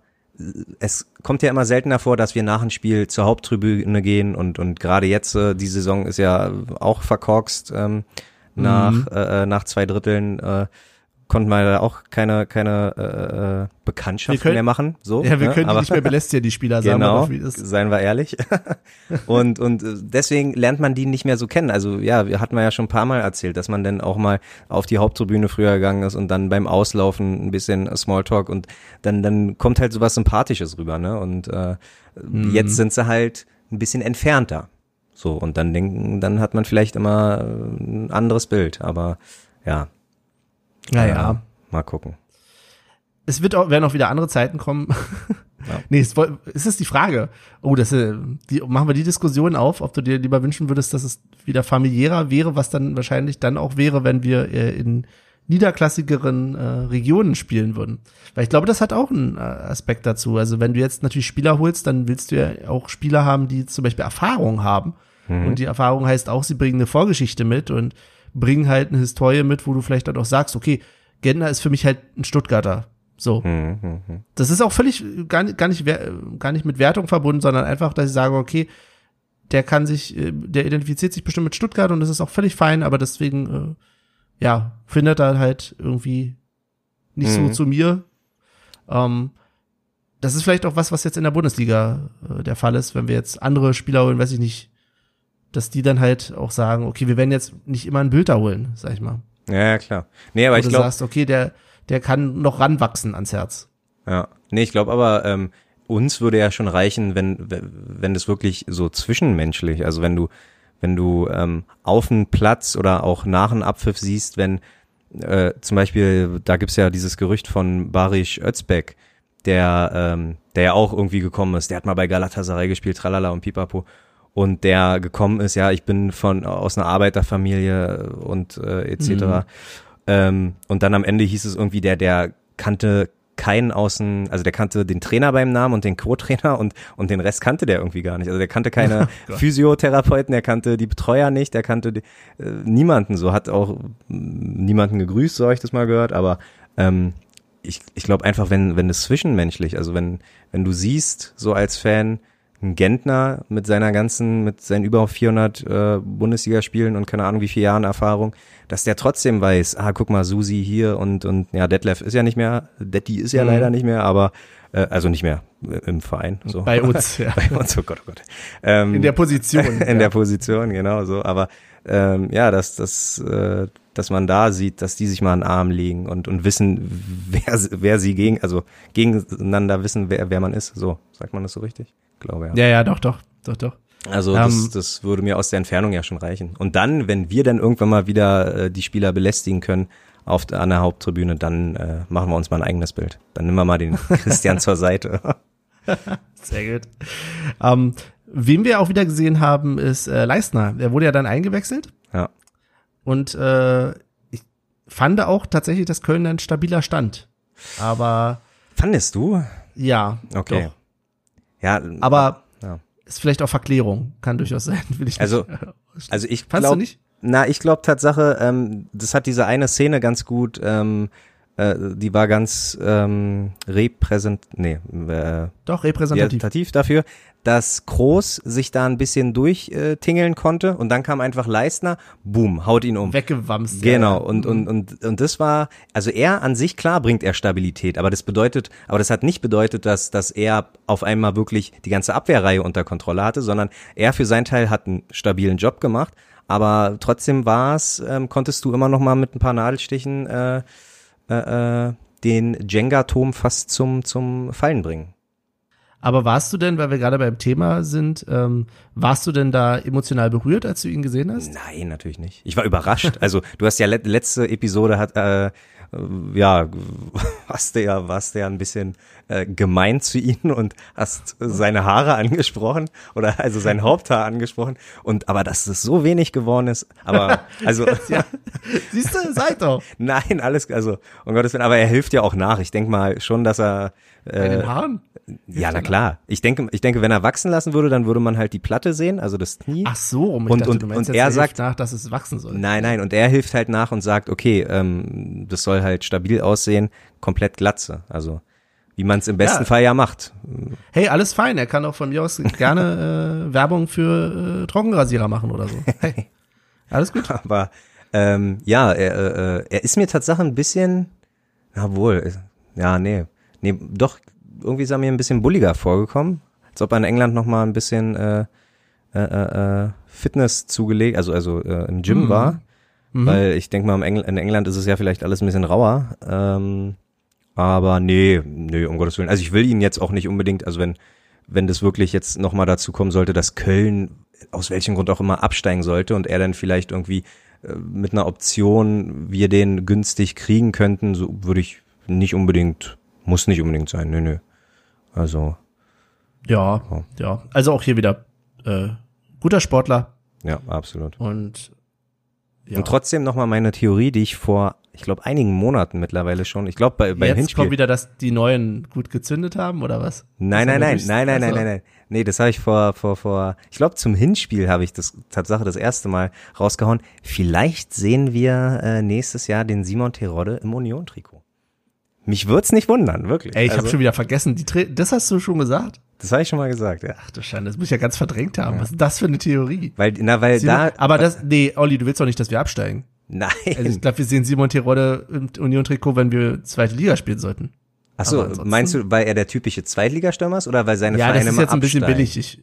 es kommt ja immer seltener vor, dass wir nach dem Spiel zur Haupttribüne gehen und und gerade jetzt äh, die Saison ist ja auch verkorkst ähm, nach Mhm. äh, nach zwei Dritteln äh, konnten wir da auch keine keine äh, äh, Bekanntschaften Wir können- mehr machen. So, Ja, wir ne? können Aber- nicht mehr belästigen, die Spieler, sagen wir Genau, wie das seien wir ehrlich. und und äh, deswegen lernt man die nicht mehr so kennen. Also ja, wir hatten wir ja schon ein paar Mal erzählt, dass man dann auch mal auf die Haupttribüne früher gegangen ist und dann beim Auslaufen ein bisschen Smalltalk und dann dann kommt halt sowas Sympathisches rüber, ne? Und äh, Mhm. jetzt sind sie halt ein bisschen entfernter. So und dann denken, dann hat man vielleicht immer äh, ein anderes Bild, aber ja. Naja. äh, mal gucken. Es wird auch, werden auch wieder andere Zeiten kommen. Ja. Nee, es, ist die Frage. Oh, das, äh, die, machen wir die Diskussion auf, ob du dir lieber wünschen würdest, dass es wieder familiärer wäre, was dann wahrscheinlich dann auch wäre, wenn wir äh, in niederklassigeren äh, Regionen spielen würden. Weil ich glaube, das hat auch einen äh, Aspekt dazu. Also wenn du jetzt natürlich Spieler holst, dann willst du ja auch Spieler haben, die zum Beispiel Erfahrung haben. Und die Erfahrung heißt auch, sie bringen eine Vorgeschichte mit und bringen halt eine Historie mit, wo du vielleicht dann auch sagst, okay, Gentner ist für mich halt ein Stuttgarter. So. Hm, hm, hm. Das ist auch völlig gar nicht, gar nicht, gar nicht mit Wertung verbunden, sondern einfach, dass ich sage, okay, der kann sich, äh, der identifiziert sich bestimmt mit Stuttgart und das ist auch völlig fein, aber deswegen, äh, ja, findet er halt irgendwie nicht so Mhm. zu mir. Ähm, das ist vielleicht auch was, was jetzt in der Bundesliga äh, der Fall ist, wenn wir jetzt andere Spieler holen, weiß ich nicht, dass die dann halt auch sagen, okay, wir werden jetzt nicht immer einen Bilder holen, sag ich mal. Ja, ja, klar. Nee, aber Wo ich du glaube, sagst, okay, der, der kann noch ranwachsen ans Herz. Ja, nee, ich glaube aber, ähm, uns würde ja schon reichen, wenn, wenn das wirklich so zwischenmenschlich, also wenn du, wenn du ähm, auf dem Platz oder auch nach einem Abpfiff siehst, wenn äh, zum Beispiel, da gibt's ja dieses Gerücht von Barisch Özbek, der, ähm, der ja auch irgendwie gekommen ist, der hat mal bei Galatasaray gespielt, tralala und pipapo, und der gekommen ist, ja, ich bin von aus einer Arbeiterfamilie und äh, etc. Mhm. Ähm, und dann am Ende hieß es irgendwie, der, der kannte keinen außen, also der kannte den Trainer beim Namen und den Co-Trainer und, und den Rest kannte der irgendwie gar nicht. Also der kannte keine Physiotherapeuten, der kannte die Betreuer nicht, der kannte die, äh, niemanden so, hat auch niemanden gegrüßt, so habe ich das mal gehört, aber ähm, ich, ich glaube einfach, wenn, wenn es zwischenmenschlich, also wenn, wenn du siehst, so als Fan, Gentner mit seiner ganzen, mit seinen über 400 äh, Bundesligaspielen und keine Ahnung wie viele Jahren Erfahrung, dass der trotzdem weiß, ah, guck mal, Susi hier und, und ja, Detlef ist ja nicht mehr, Detti ist ja mhm. leider nicht mehr, aber äh, also nicht mehr im Verein. So. Bei uns, ja. Bei uns, oh Gott, oh Gott. Ähm, in der Position. in ja. der Position, genau so. Aber ähm, ja, dass, dass, äh, dass man da sieht, dass die sich mal einen Arm legen und, und wissen, wer, wer sie gegen, also gegeneinander wissen, wer, wer man ist. So, sagt man das so richtig? Glaube ja. Ja, ja, doch, doch, doch, doch. Also das, ähm, das würde mir aus der Entfernung ja schon reichen. Und dann, wenn wir dann irgendwann mal wieder äh, die Spieler belästigen können auf der, an der Haupttribüne, dann äh, machen wir uns mal ein eigenes Bild. Dann nehmen wir mal den Christian zur Seite. Sehr gut. Ähm, wem wir auch wieder gesehen haben, ist äh, Leistner. Der wurde ja dann eingewechselt. Ja. Und äh, ich fand auch tatsächlich, dass Köln ein stabiler stand. Aber Fandest du? Ja. Okay. Doch. Ja, aber ja. ist vielleicht auch Verklärung, kann durchaus sein. Will ich also, also ich glaube, nicht? Na, ich glaube Tatsache, ähm, das hat diese eine Szene ganz gut, ähm, äh, die war ganz ähm, repräsent, nee, äh, doch repräsentativ. repräsentativ dafür dass Groß sich da ein bisschen durchtingeln äh, konnte und dann kam einfach Leistner, boom, haut ihn um. Weggewamst. Genau, ja. und, und, und, und das war, also er an sich, klar bringt er Stabilität, aber das bedeutet, aber das hat nicht bedeutet, dass, dass er auf einmal wirklich die ganze Abwehrreihe unter Kontrolle hatte, sondern er für seinen Teil hat einen stabilen Job gemacht, aber trotzdem war es, ähm, konntest du immer noch mal mit ein paar Nadelstichen äh, äh, äh den Jenga-Turm fast zum, zum Fallen bringen. Aber warst du denn, weil wir gerade beim Thema sind, ähm, warst du denn da emotional berührt, als du ihn gesehen hast? Nein, natürlich nicht. Ich war überrascht. Also du hast ja le letzte Episode hat äh, ja, warst du ja, warst du ja ein bisschen äh, gemein zu ihm und hast seine Haare angesprochen oder also sein Haupthaar angesprochen und aber dass es so wenig geworden ist, aber also ja. siehst du, seid doch. Nein, alles also um Gottes Willen, aber er hilft ja auch nach. Ich denke mal schon, dass er äh, Bei den Haaren? Ja, na klar. Ich denke, ich denke, wenn er wachsen lassen würde, dann würde man halt die Platte sehen, also das Knie. Ach so, um und, dachte, und, und er sagt nach, dass es wachsen soll. Nein, nein, und er hilft halt nach und sagt, okay, ähm, das soll halt stabil aussehen, komplett glatze. Also wie man es im besten ja. Fall ja macht. Hey, alles fein. Er kann auch von mir aus gerne äh, Werbung für äh, Trockenrasierer machen oder so. Hey, alles gut. Aber ähm, ja, er, äh, er ist mir tatsächlich ein bisschen, na wohl, ja, nee, nee, doch irgendwie ist er mir ein bisschen bulliger vorgekommen, als ob er in England noch mal ein bisschen äh, äh, äh, Fitness zugelegt, also also äh, im Gym mhm. war, mhm. weil ich denke mal in England ist es ja vielleicht alles ein bisschen rauer. Ähm, aber nee, nee, um Gottes Willen. Also ich will ihn jetzt auch nicht unbedingt, also wenn wenn das wirklich jetzt noch mal dazu kommen sollte, dass Köln aus welchem Grund auch immer absteigen sollte und er dann vielleicht irgendwie äh, mit einer Option wir den günstig kriegen könnten, so würde ich nicht unbedingt, muss nicht unbedingt sein, nö, nö. Also. Ja, oh. ja. Also auch hier wieder äh, guter Sportler. Ja, absolut. Und ja. Und trotzdem nochmal meine Theorie, die ich vor, ich glaube, einigen Monaten mittlerweile schon, ich glaube, bei, beim Jetzt Hinspiel. kommt wieder, dass die Neuen gut gezündet haben, oder was? Nein, nein, nein, nein, nein, nein, nein, nein. Nee, das habe ich vor, vor, vor, ich glaube, zum Hinspiel habe ich das Tatsache das erste Mal rausgehauen. Vielleicht sehen wir äh, nächstes Jahr den Simon Terodde im Union-Trikot. Mich würd's nicht wundern, wirklich. Ey, ich also, habe schon wieder vergessen. Die das hast du schon gesagt? Das habe ich schon mal gesagt, ja. Ach du Schande, das muss ich ja ganz verdrängt haben. Ja. Was ist das für eine Theorie? Weil, na, weil Simon, da. Aber das, nee, Olli, du willst doch nicht, dass wir absteigen. Nein. Also ich glaube, wir sehen Simon Terodde im Union-Trikot, wenn wir zweite Liga spielen sollten. Ach so, meinst du, weil er der typische Zweitligastürmer ist oder weil seine ja, Vereine das ist jetzt ein bisschen billig. Ich,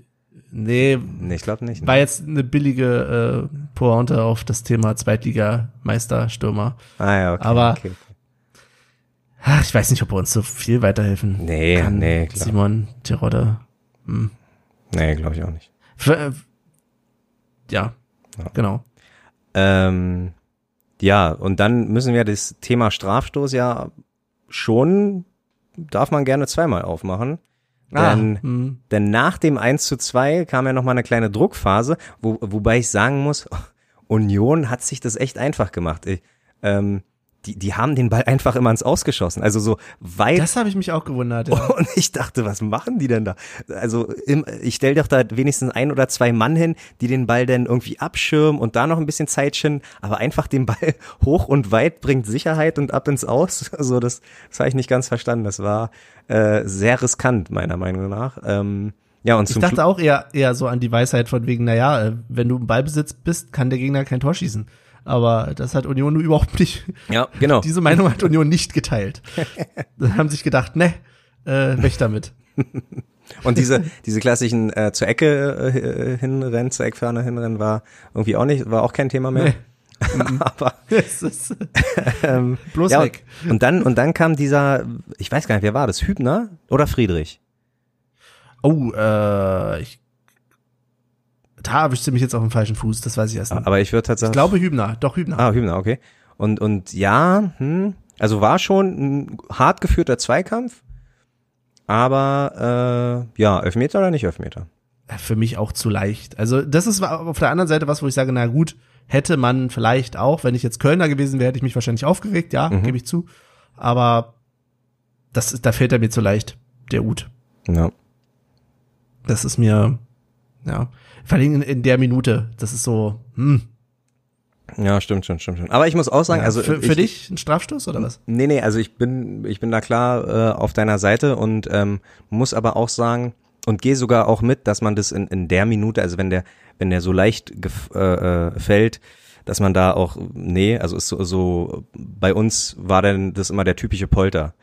nee, nee, ich glaube nicht. War ne? jetzt eine billige äh, Pointe auf das Thema Zweitliga-Meister-Stürmer. Ah ja, okay. Aber okay. Ach, ich weiß nicht, ob er uns so viel weiterhelfen nee, kann. Nee, klar. Simon Terodde. Hm. Nee, glaube ich auch nicht. Für, äh, ja, Genau. Ähm, ja, und dann müssen wir das Thema Strafstoß ja schon, darf man gerne zweimal aufmachen. Ah, Denn, hm. denn nach dem 1 zu 2 kam ja nochmal eine kleine Druckphase, wo, wobei ich sagen muss, Union hat sich das echt einfach gemacht. Ich, ähm, die, die haben den Ball einfach immer ins Ausgeschossen. Also so weit Das habe ich mich auch gewundert. Ja. und ich dachte, was machen die denn da? Also im, ich stell doch da wenigstens ein oder zwei Mann hin, die den Ball dann irgendwie abschirmen und da noch ein bisschen Zeit schinden, aber einfach den Ball hoch und weit bringt Sicherheit und ab ins Aus. Also das, das habe ich nicht ganz verstanden. Das war äh, sehr riskant, meiner Meinung nach. Ähm, ja, und Ich dachte Schlu- auch eher, eher so an die Weisheit von wegen, naja, äh, wenn du im Ballbesitz bist, kann der Gegner kein Tor schießen. Aber das hat Union überhaupt nicht, Ja, genau. diese Meinung hat Union nicht geteilt. Dann haben sich gedacht, ne, äh, weg damit. Und diese, diese klassischen äh, zur Ecke äh, hinrennen, zur Eckferne hinrennen war irgendwie auch nicht, war auch kein Thema mehr. Nee. aber ist ähm, bloß ja, weg. Und, und dann und dann kam dieser, ich weiß gar nicht, wer war das, Hübner oder Friedrich? Oh, äh, ich, da erwischt sie mich jetzt auf dem falschen Fuß, das weiß ich erst nicht. Aber ich würde Ich tatsächlich. glaube Hübner, doch Hübner. Ah, Hübner, okay. Und und ja, hm, also war schon ein hart geführter Zweikampf, aber äh, ja, Elfmeter oder nicht Elfmeter? Für mich auch zu leicht. Also das ist auf der anderen Seite was, wo ich sage, na gut, hätte man vielleicht auch, wenn ich jetzt Kölner gewesen wäre, hätte ich mich wahrscheinlich aufgeregt, ja, Mhm. gebe ich zu. Aber das da fällt er mir zu leicht, der Ut. Ja. Das ist mir, ja, vor allem in, in der Minute, das ist so, hm. Ja, stimmt schon, stimmt schon. Aber ich muss auch sagen, Ja, also für, für ich, dich ein Strafstoß oder was? Nee, nee, also ich bin, ich bin da klar äh, auf deiner Seite und ähm, muss aber auch sagen und gehe sogar auch mit, dass man das in, in der Minute, also wenn der, wenn der so leicht gef äh, äh, fällt, dass man da auch, nee, also ist so, so bei uns war dann das immer der typische Polter.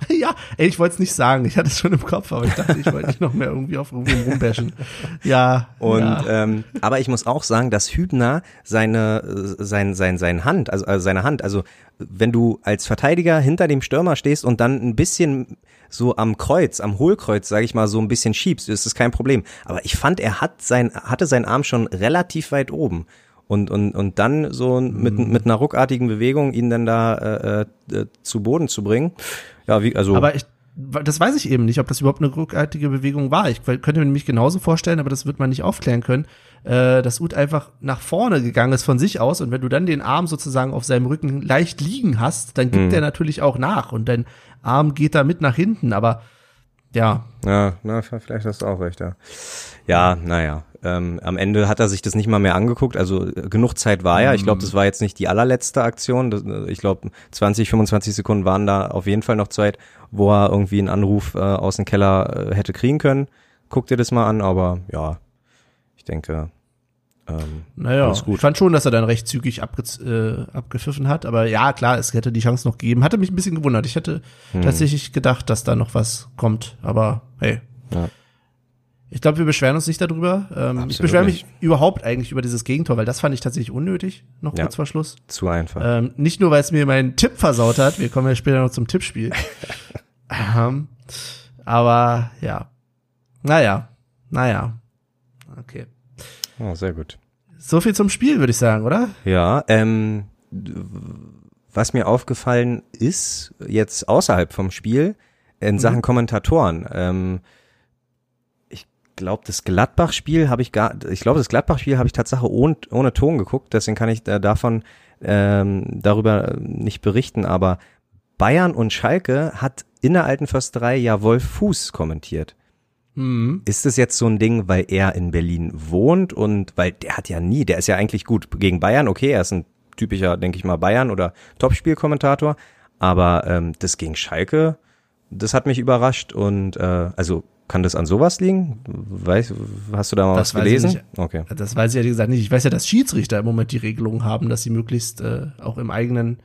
ja, ey, ich wollte es nicht sagen, ich hatte es schon im Kopf, aber ich dachte, ich wollte nicht noch mehr irgendwie auf irgendwen rumbashen. Ja, Und ja. ähm, aber ich muss auch sagen, dass Hübner seine äh, sein sein sein Hand, also, also seine Hand, also wenn du als Verteidiger hinter dem Stürmer stehst und dann ein bisschen so am Kreuz, am Hohlkreuz, sage ich mal, so ein bisschen schiebst, ist das kein Problem. Aber ich fand, er hat sein hatte seinen Arm schon relativ weit oben. Und, und, und dann so mit, mit einer ruckartigen Bewegung ihn dann da äh, äh, zu Boden zu bringen. Ja, wie, also Aber ich, das weiß ich eben nicht, ob das überhaupt eine ruckartige Bewegung war. Ich könnte mir nämlich genauso vorstellen, aber das wird man nicht aufklären können, äh, dass Ut einfach nach vorne gegangen ist von sich aus und wenn du dann den Arm sozusagen auf seinem Rücken leicht liegen hast, dann gibt Mhm. er natürlich auch nach und dein Arm geht da mit nach hinten, aber ja, Ja, na, vielleicht hast du auch recht, ja. Ja, naja. Ähm, am Ende hat er sich das nicht mal mehr angeguckt. Also äh, genug Zeit war ja. Ich glaube, das war jetzt nicht die allerletzte Aktion. Das, äh, ich glaube, 20, 25 Sekunden waren da auf jeden Fall noch Zeit, wo er irgendwie einen Anruf äh, aus dem Keller äh, hätte kriegen können. Guck dir das mal an, aber ja, ich denke, ähm, naja, gut. ich fand schon, dass er dann recht zügig abge äh, abgepfiffen hat, aber ja, klar, es hätte die Chance noch gegeben. Hatte mich ein bisschen gewundert. Ich hätte hm, tatsächlich gedacht, dass da noch was kommt, aber hey. Ja. Ich glaube, wir beschweren uns nicht darüber. Ähm, ich beschwere mich überhaupt eigentlich über dieses Gegentor, weil das fand ich tatsächlich unnötig, noch Ja. kurz vor Schluss. zu einfach. Ähm, nicht nur, weil es mir meinen Tipp versaut hat, wir kommen ja später noch zum Tippspiel. ähm, aber ja. Naja, naja. Okay. Oh, sehr gut. So viel zum Spiel, würde ich sagen, oder? Ja, ähm, was mir aufgefallen ist, jetzt außerhalb vom Spiel, in Mhm. Sachen Kommentatoren, ähm, ich glaube, das Gladbach-Spiel habe ich gar, ich glaube, das Gladbach-Spiel habe ich tatsächlich ohne, ohne Ton geguckt, deswegen kann ich äh, davon ähm, darüber nicht berichten, aber Bayern und Schalke hat in der alten Försterei ja Wolf Fuß kommentiert. Mhm. Ist es jetzt so ein Ding, weil er in Berlin wohnt und weil der hat ja nie, der ist ja eigentlich gut gegen Bayern, okay, er ist ein typischer, denke ich mal, Bayern oder Topspielkommentator, aber ähm, das gegen Schalke, das hat mich überrascht und äh, also kann das an sowas liegen? Weißt, hast du da mal Das was weiß gelesen? Okay. Das weiß ich ehrlich gesagt nicht. Ich weiß ja, dass Schiedsrichter im Moment die Regelung haben, dass sie möglichst äh, auch im eigenen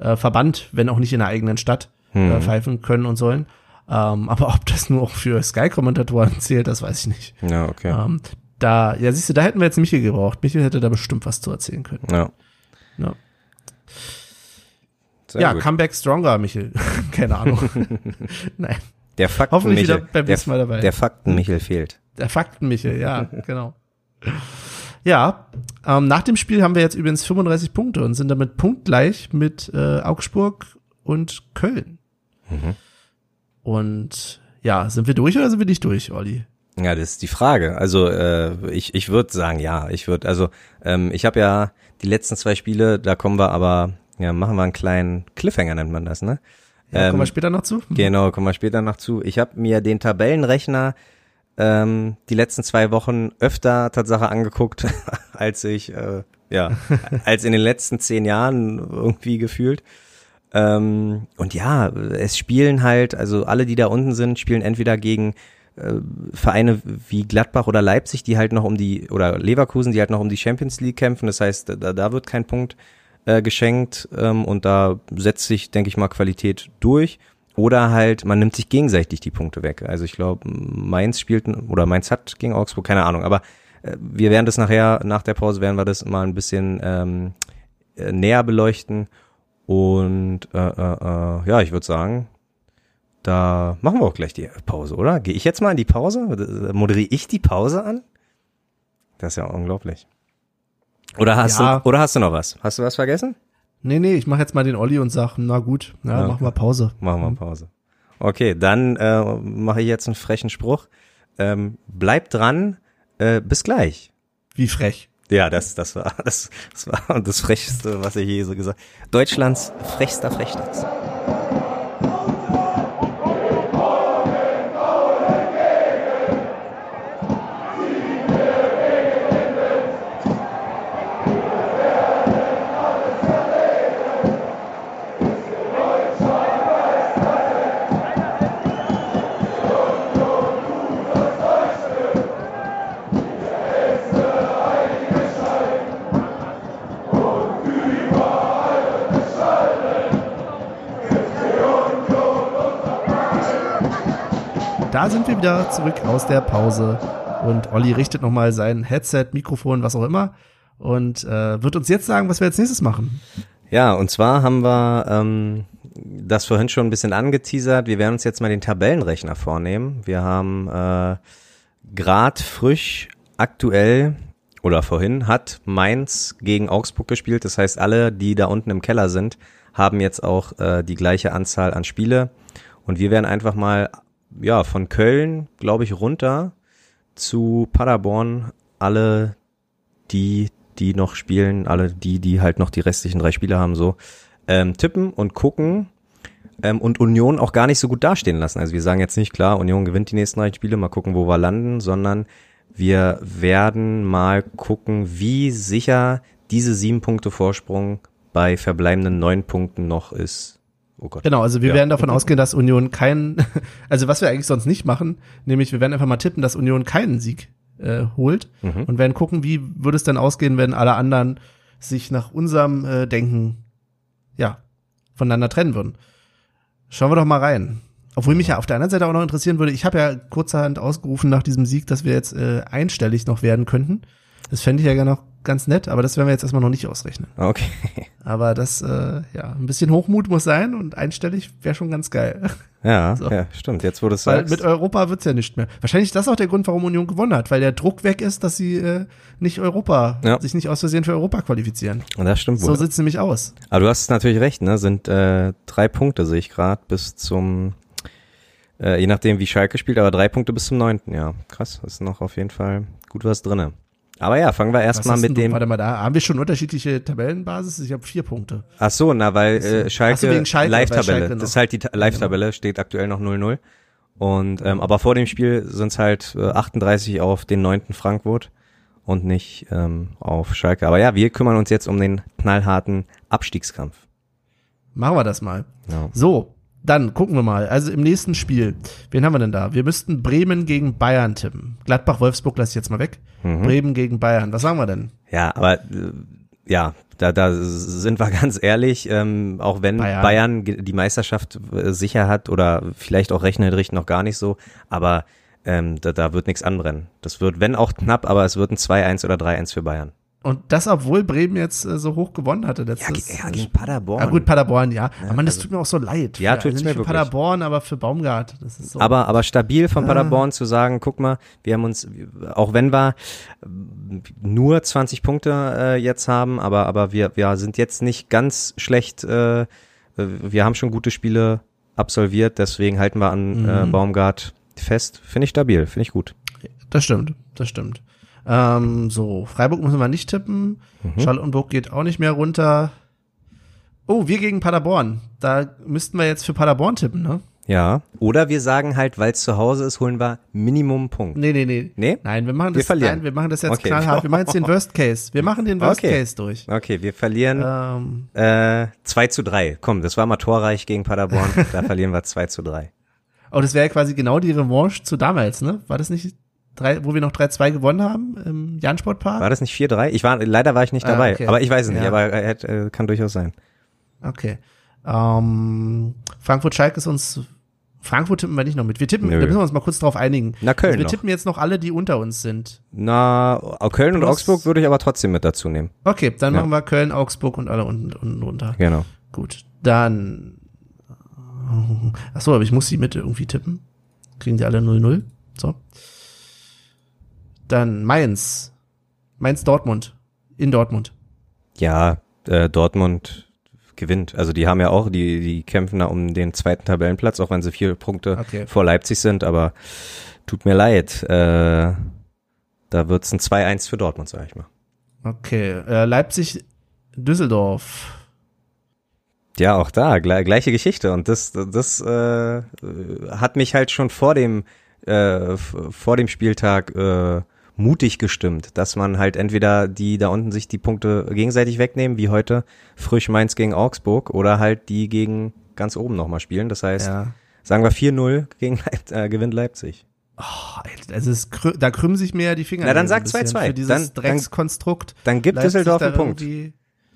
äh, Verband, wenn auch nicht in der eigenen Stadt, Hm. äh, pfeifen können und sollen. Ähm, aber ob das nur auch für Sky-Kommentatoren zählt, das weiß ich nicht. Ja, okay. Ähm, da, ja, siehst du, da hätten wir jetzt Michael gebraucht. Michael hätte da bestimmt was zu erzählen können. Ja. Ja, Sehr ja gut. Comeback Stronger, Michael. Keine Ahnung. Nein, Der Fakten hoffentlich wieder Michel, beim nächsten Mal dabei. der Fakten Michel fehlt. der Fakten Michael, ja, genau. Ja, ähm, nach dem Spiel haben wir jetzt übrigens 35 Punkte und sind damit punktgleich mit äh, Augsburg und Köln. Mhm. Und ja, sind wir durch oder sind wir nicht durch, Olli? Ja, das ist die Frage. Also äh, ich, ich würde sagen, ja, ich würde, also ähm, ich habe ja die letzten zwei Spiele, da kommen wir aber, ja, machen wir einen kleinen Cliffhanger, nennt man das, ne? Ja, kommen wir ähm, später noch zu? Mhm. Genau, kommen wir später noch zu. Ich habe mir den Tabellenrechner ähm, die letzten zwei Wochen öfter Tatsache angeguckt, als ich, äh, ja, als in den letzten zehn Jahren irgendwie gefühlt. Ähm, und ja, es spielen halt, also alle, die da unten sind, spielen entweder gegen äh, Vereine wie Gladbach oder Leipzig, die halt noch um die, oder Leverkusen, die halt noch um die Champions League kämpfen. Das heißt, da, da wird kein Punkt äh, geschenkt ähm, und da setzt sich, denke ich mal, Qualität durch. Oder halt, man nimmt sich gegenseitig die Punkte weg. Also ich glaube, Mainz spielt, oder Mainz hat gegen Augsburg, keine Ahnung, aber äh, wir werden das nachher, nach der Pause werden wir das mal ein bisschen ähm, äh, näher beleuchten. Und äh, äh, äh, ja, ich würde sagen, da machen wir auch gleich die Pause, oder? Gehe ich jetzt mal in die Pause? Moderiere ich die Pause an? Das ist ja unglaublich. Oder hast ja. du oder hast du noch was? Hast du was vergessen? Nee, nee, ich mache jetzt mal den Olli und sag, na gut, ja, okay. machen wir Pause. Machen wir Pause. Okay, dann äh, mache ich jetzt einen frechen Spruch. Ähm, bleib dran, äh, bis gleich. Wie frech. Ja, das, das war das, das war das Frechste, was ich je so gesagt. Deutschlands frechster Frechdachs. Da sind wir wieder zurück aus der Pause und Olli richtet nochmal sein Headset, Mikrofon, was auch immer und äh, wird uns jetzt sagen, was wir als nächstes machen. Ja, und zwar haben wir ähm, das vorhin schon ein bisschen angeteasert. Wir werden uns jetzt mal den Tabellenrechner vornehmen. Wir haben äh, grad frisch aktuell oder vorhin hat Mainz gegen Augsburg gespielt. Das heißt, alle, die da unten im Keller sind, haben jetzt auch äh, die gleiche Anzahl an Spiele. Und wir werden einfach mal ja, von Köln, glaube ich, runter zu Paderborn alle die, die noch spielen, alle die, die halt noch die restlichen drei Spiele haben, so ähm, tippen und gucken ähm, und Union auch gar nicht so gut dastehen lassen. Also wir sagen jetzt nicht klar, Union gewinnt die nächsten drei Spiele, mal gucken, wo wir landen, sondern wir werden mal gucken, wie sicher diese sieben Punkte Vorsprung bei verbleibenden neun Punkten noch ist Oh Gott. Genau, also wir ja. werden davon ausgehen, dass Union keinen, also was wir eigentlich sonst nicht machen, nämlich wir werden einfach mal tippen, dass Union keinen Sieg äh, holt mhm. und werden gucken, wie würde es dann ausgehen, wenn alle anderen sich nach unserem äh, Denken, ja, voneinander trennen würden. Schauen wir doch mal rein. Obwohl mich ja auf der anderen Seite auch noch interessieren würde, ich habe ja kurzerhand ausgerufen nach diesem Sieg, dass wir jetzt äh, einstellig noch werden könnten. Das fände ich ja gerne noch ganz nett, aber das werden wir jetzt erstmal noch nicht ausrechnen. Okay. Aber das, äh, ja, ein bisschen Hochmut muss sein und einstellig wäre schon ganz geil. Ja, so. ja, stimmt. Jetzt wurde es Weil mit Europa wird's ja nicht mehr. Wahrscheinlich ist das auch der Grund, warum Union gewonnen hat, weil der Druck weg ist, dass sie äh, nicht Europa, ja. sich nicht aus Versehen für Europa qualifizieren. Und das stimmt wohl. So sieht's nämlich aus. Aber du hast natürlich recht, ne? Sind äh, drei Punkte, sehe ich gerade, bis zum äh, je nachdem, wie Schalke spielt, aber drei Punkte bis zum neunten, ja. Krass, ist noch auf jeden Fall gut was drinne. Aber ja, fangen wir erstmal mit dem. Warte mal, da haben wir schon unterschiedliche Tabellenbasis. Ich habe vier Punkte. Ach so, na, weil äh, Schalke, Schalke Live-Tabelle. Das ist halt die Live-Tabelle, steht aktuell noch 0-0. Und ähm, aber vor dem Spiel sind es halt äh, 38 auf den neunten Frankfurt und nicht ähm, auf Schalke. Aber ja, wir kümmern uns jetzt um den knallharten Abstiegskampf. Machen wir das mal. Ja. So, dann gucken wir mal. Also im nächsten Spiel, wen haben wir denn da? Wir müssten Bremen gegen Bayern tippen. Gladbach-Wolfsburg lasse ich jetzt mal weg. Mhm. Bremen gegen Bayern. Was sagen wir denn? Ja, aber äh, ja, da, da sind wir ganz ehrlich, ähm, auch wenn Bayern. Bayern die Meisterschaft äh, sicher hat oder vielleicht auch rechnerisch noch gar nicht so, aber ähm, da, da wird nichts anbrennen. Das wird, wenn auch knapp, aber es wird ein 2-1 oder 3-1 für Bayern. Und das, obwohl Bremen jetzt äh, so hoch gewonnen hatte. Ja, Letztes, ge- ja, gegen Paderborn. Ja, gut, Paderborn, ja. aber man, das also- tut mir auch so leid. Ja, tut's also mir nicht für wirklich. Paderborn, aber für Baumgart. Das ist so. Aber, aber stabil von Paderborn zu sagen, guck mal, wir haben uns, auch wenn wir äh, nur 20 Punkte äh, jetzt haben, aber, aber wir, wir sind jetzt nicht ganz schlecht, äh, wir haben schon gute Spiele absolviert, deswegen halten wir an äh, Mhm. Baumgart fest. Finde ich stabil, finde ich gut. Das stimmt, das stimmt. Ähm, so, Freiburg müssen wir nicht tippen. Mhm. Charlottenburg geht auch nicht mehr runter. Oh, wir gegen Paderborn. Da müssten wir jetzt für Paderborn tippen, ne? Ja. Oder wir sagen halt, weil es zu Hause ist, holen wir Minimum Punkt. Nee, nee, nee. Nee? Nein, wir machen Wir das, verlieren. nein, wir machen das jetzt Okay. knallhart. Wir machen jetzt den Worst Case. Wir machen den Worst Okay. Case durch. Okay, wir verlieren Ähm, äh, 2 zu 3. Komm, das war mal torreich gegen Paderborn. da verlieren wir 2 zu 3. oh, das wäre ja quasi genau die Revanche zu damals, ne? War das nicht drei, wo wir noch 3-2 gewonnen haben im Jansportpark? War das nicht 4-3? Ich war, leider war ich nicht Ah, dabei. okay. Aber ich weiß es nicht, Ja. aber er äh, kann durchaus sein. Okay. Ähm, Frankfurt-Schalke ist uns. Frankfurt tippen wir nicht noch mit. Wir tippen, Nö. da müssen wir uns mal kurz drauf einigen. Na, Köln Also wir noch. tippen jetzt noch alle, die unter uns sind. Na, Köln und Augsburg würde ich aber trotzdem mit dazu nehmen. Okay, dann Ja. machen wir Köln, Augsburg und alle unten, unten runter. Genau. Gut. Dann. Ach so, aber ich muss die mit irgendwie tippen. Kriegen die alle 0-0. So. Dann Mainz. Mainz Dortmund. In Dortmund. Ja, äh, Dortmund gewinnt. Also die haben ja auch, die, die kämpfen da um den zweiten Tabellenplatz, auch wenn sie vier Punkte Okay. vor Leipzig sind, aber tut mir leid. Äh, da wird's ein 2-1 für Dortmund, sag ich mal. Okay. Äh, Leipzig, Düsseldorf. Ja, auch da, gle gleiche Geschichte. Und das, das äh, hat mich halt schon vor dem, äh, vor dem Spieltag äh, mutig gestimmt, dass man halt entweder die da unten sich die Punkte gegenseitig wegnehmen, wie heute frisch Mainz gegen Augsburg, oder halt die gegen ganz oben nochmal spielen. Das heißt, Ja. sagen wir 4-0 gegen Leip äh, gewinnt Leipzig. Oh, also es da krümmen sich mir ja die Finger. Na, dann sag bisschen 2-2. Für dieses Dann- dann- Dreckskonstrukt. Dann gibt Leipzig Düsseldorf da einen Punkt.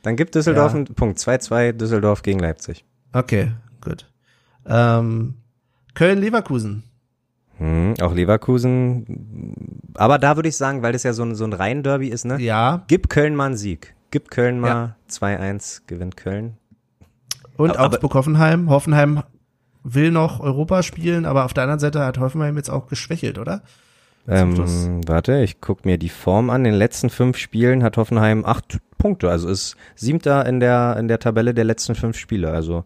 Dann gibt Düsseldorf Ja. einen Punkt. 2-2 Düsseldorf gegen Leipzig. Okay, gut. Ähm, Köln-Leverkusen. Hm, auch Leverkusen. Aber da würde ich sagen, weil das ja so ein, so ein Rhein-Derby ist, ne? Ja. Gib Köln mal einen Sieg. Gib Köln mal Ja. 2-1, gewinnt Köln. Und Aber- Augsburg-Hoffenheim. Hoffenheim will noch Europa spielen, aber auf der anderen Seite hat Hoffenheim jetzt auch geschwächelt, oder? Ähm, warte, ich guck mir die Form an. In den letzten fünf Spielen hat Hoffenheim acht Punkte. Also ist siebter in der, in der Tabelle der letzten fünf Spiele. Also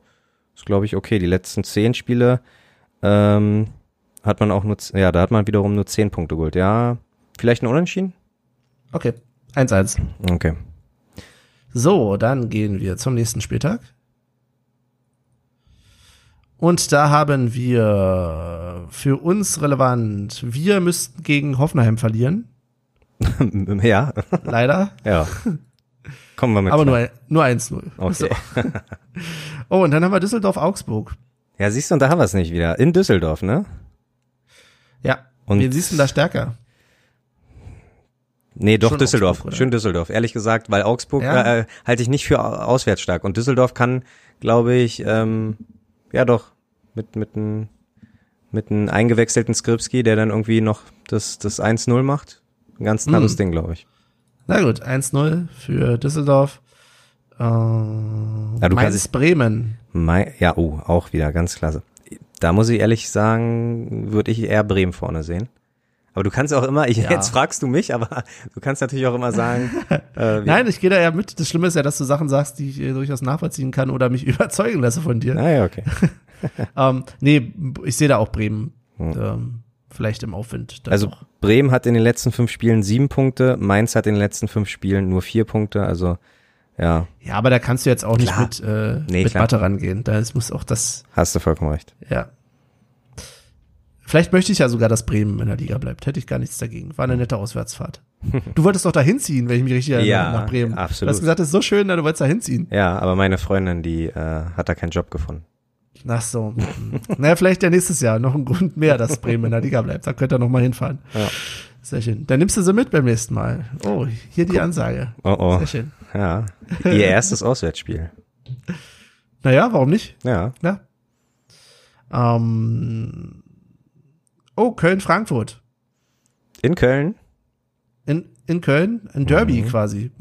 ist, glaube ich, okay. Die letzten zehn Spiele ähm, hat man auch nur, ja, da hat man wiederum nur zehn Punkte geholt. Ja, vielleicht ein Unentschieden? Okay, 1-1. Okay. So, dann gehen wir zum nächsten Spieltag. Und da haben wir für uns relevant, wir müssten gegen Hoffenheim verlieren. ja, Leider. ja. Kommen wir mit. aber klar. nur, nur 1-0. Okay. So. Oh, und dann haben wir Düsseldorf-Augsburg. Ja, siehst du, und da haben wir es nicht wieder. In Düsseldorf, ne? Ja. Und- Wen siehst du da stärker? Nee, doch Schon Düsseldorf. Augsburg? Schön Düsseldorf. Ehrlich gesagt, weil Augsburg Ja? äh, äh, halte ich nicht für au- auswärts stark. Und Düsseldorf kann, glaube ich, ähm, ja doch, mit, mit einem mit einem eingewechselten Skripski, der dann irgendwie noch das, das 1-0 macht. Ein ganz knappes Mhm. Ding, glaube ich. Na gut, 1-0 für Düsseldorf. Äh, ja, du kannst- Mainz-Bremen. Mai, ja, oh, auch wieder ganz klasse. Da muss ich ehrlich sagen, würde ich eher Bremen vorne sehen. Aber du kannst auch immer, ich, Ja. jetzt fragst du mich, aber du kannst natürlich auch immer sagen, äh, Nein, ich gehe da ja mit. Das Schlimme ist ja, dass du Sachen sagst, die ich äh, durchaus nachvollziehen kann oder mich überzeugen lasse von dir. Ah, ja, okay. Ähm, nee, ich sehe da auch Bremen. Ähm, vielleicht im Aufwind. Also noch. Bremen hat in den letzten fünf Spielen sieben Punkte, Mainz hat in den letzten fünf Spielen nur vier Punkte, also ja, Ja, aber da kannst du jetzt auch nicht Klar. mit, äh, Nee, mit. Mathe rangehen. Da ist- muss auch das, hast du vollkommen recht. ja. Vielleicht möchte ich ja sogar, dass Bremen in der Liga bleibt. Hätte ich gar nichts dagegen. War eine nette Auswärtsfahrt. Du wolltest doch da hinziehen, wenn ich mich richtig erinnere, Ja, nach Bremen. absolut. Du hast gesagt, das ist so schön, na, du wolltest da hinziehen. Ja, aber meine Freundin, die äh, hat da keinen Job gefunden. Ach so. naja, vielleicht ja nächstes Jahr noch ein Grund mehr, dass Bremen in der Liga bleibt. Da könnt ihr noch mal hinfahren. Ja. Sehr schön. Dann nimmst du sie mit beim nächsten Mal. Oh, hier die Ansage. Oh oh, Sehr schön. ja. Ihr erstes Auswärtsspiel. Naja, warum nicht? Ja. Ja. Ähm, oh, Köln-Frankfurt. In Köln? In, in Köln, ein Derby quasi.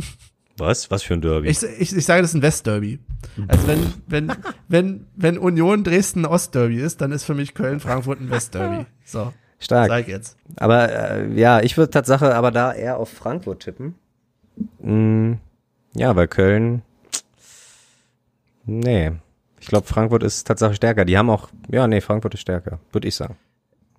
Was? Was für ein Derby? Ich, ich, ich sage, das ist ein Westderby. Also wenn, wenn, wenn, wenn Union Dresden ein Ostderby ist, dann ist für mich Köln Frankfurt ein Westderby. So, Stark. sag jetzt. Aber äh, ja, ich würde Tatsache aber da eher auf Frankfurt tippen. Mm, ja, weil Köln. Nee. Ich glaube, Frankfurt ist tatsächlich stärker. Die haben auch, ja, nee, Frankfurt ist stärker, würde ich sagen.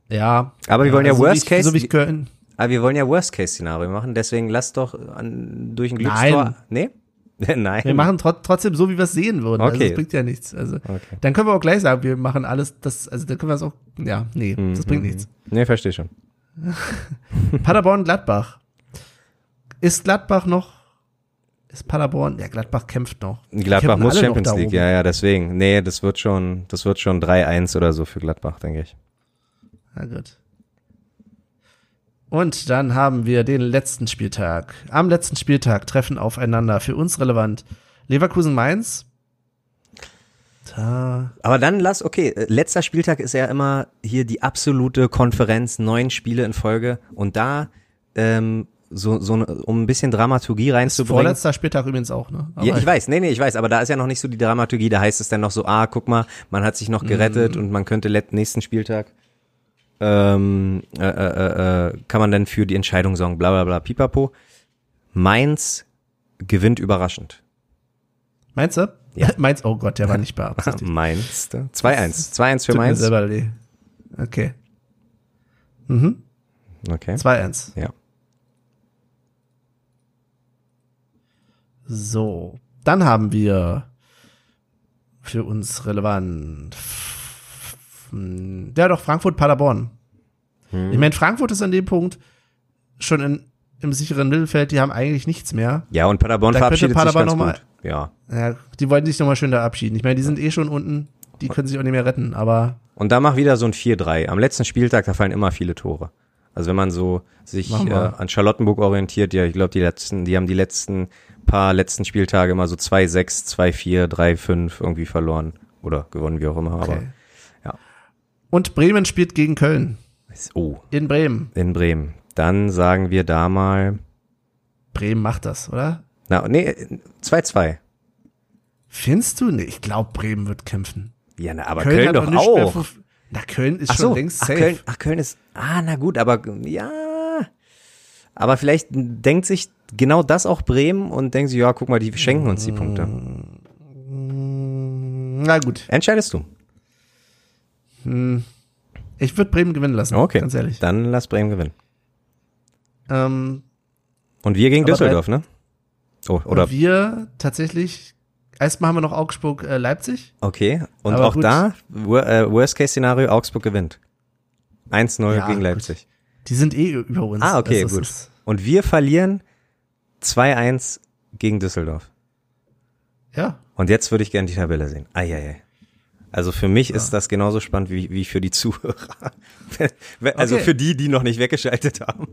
Ja. Aber wir wollen ja so wie Worst ich, Case- So wie ich Köln. Aber wir wollen ja Worst-Case-Szenario machen, deswegen lass doch an, durch ein Glückstor. Nein. Nee? Nein. Wir machen trot trotzdem so, wie wir es sehen würden. Also Okay. das bringt ja nichts. Also Okay. dann können wir auch gleich sagen, wir machen alles, das, also dann können wir es auch, ja, nee, Mhm. das bringt nichts. Nee, verstehe schon. Paderborn, Gladbach. Ist Gladbach noch, ist Paderborn, ja, Gladbach kämpft noch. Gladbach muss Champions League, ja, ja, deswegen. Nee, das wird schon, das wird schon 3-1 oder so für Gladbach, denke ich. Na gut. Und dann haben wir den letzten Spieltag. Am letzten Spieltag treffen aufeinander für uns relevant Leverkusen Mainz. Da, Aber dann lass, okay, äh, letzter Spieltag ist ja immer hier die absolute Konferenz, neun Spiele in Folge und da ähm, so, so ne- um ein bisschen Dramaturgie reinzubringen. vorletzter Spieltag übrigens auch, ne? Aber Ja, ich weiß, nee, nee, ich weiß, aber da ist ja noch nicht so die Dramaturgie, da heißt es dann noch so, ah, guck mal, man hat sich noch gerettet und man könnte nächsten Spieltag ähm, äh, äh, äh, kann man dann für die Entscheidung sorgen, bla bla bla, pipapo. Mainz gewinnt überraschend. Meinst du? Ja. Mainz, oh Gott, der war nicht beabsichtigt. Mainz, da- 2-1, 2-1 für Tut mir Mainz. selber leid. Okay. Mhm. Okay, 2-1. ja. So. Dann haben wir für uns relevant. Ja, doch, Frankfurt-Paderborn. Hm. Ich meine, Frankfurt ist an dem Punkt schon in, im sicheren Mittelfeld, die haben eigentlich nichts mehr. Ja, und Paderborn Da verabschiedet Paderborn sich noch ganz mal- gut. Ja. Ja, die wollten sich nochmal schön da abschieden. Ich meine, die sind eh schon unten, die können sich auch nicht mehr retten, aber Und da mach wieder so ein 4-3. Am letzten Spieltag, da fallen immer viele Tore. Also wenn man so sich äh, an Charlottenburg orientiert, ja, ich glaube, die letzten, die haben die letzten paar letzten Spieltage immer so 2-6, 2-4, 3-5 irgendwie verloren. Oder gewonnen, wie auch immer. Aber okay. ja. Und Bremen spielt gegen Köln. oh, In Bremen. in Bremen. Dann sagen wir da mal. Bremen macht das, oder? Na, nee, 2-2. Findest du? Nee, ich glaube, Bremen wird kämpfen. Ja, na, aber Köln, Köln, doch mehr auch. fünf- Na, Köln ist Ach schon so, längst ach, safe. Köln, ach, Köln ist, ah, na gut, aber ja, aber vielleicht denkt sich genau das auch Bremen und denkt sich, ja, guck mal, die schenken uns die Punkte. Na gut, Entscheidest du. Ich würde Bremen gewinnen lassen. Okay, Ganz ehrlich. dann lass Bremen gewinnen. Ähm, Und wir gegen Düsseldorf, ne? Oh, oder, und wir tatsächlich, erstmal haben wir noch Augsburg, äh, Leipzig. okay, und Aber auch gut. da, äh, Worst-Case-Szenario, Augsburg gewinnt. 1-0 Ja, gegen gut. Leipzig. Die sind eh über uns. Ah, okay, Also es gut. ist- Und wir verlieren 2-1 gegen Düsseldorf. Ja, Und jetzt würde ich gerne die Tabelle sehen. Eieiei. Also für mich ist das genauso spannend wie, wie für die Zuhörer. also Okay. für die, die noch nicht weggeschaltet haben.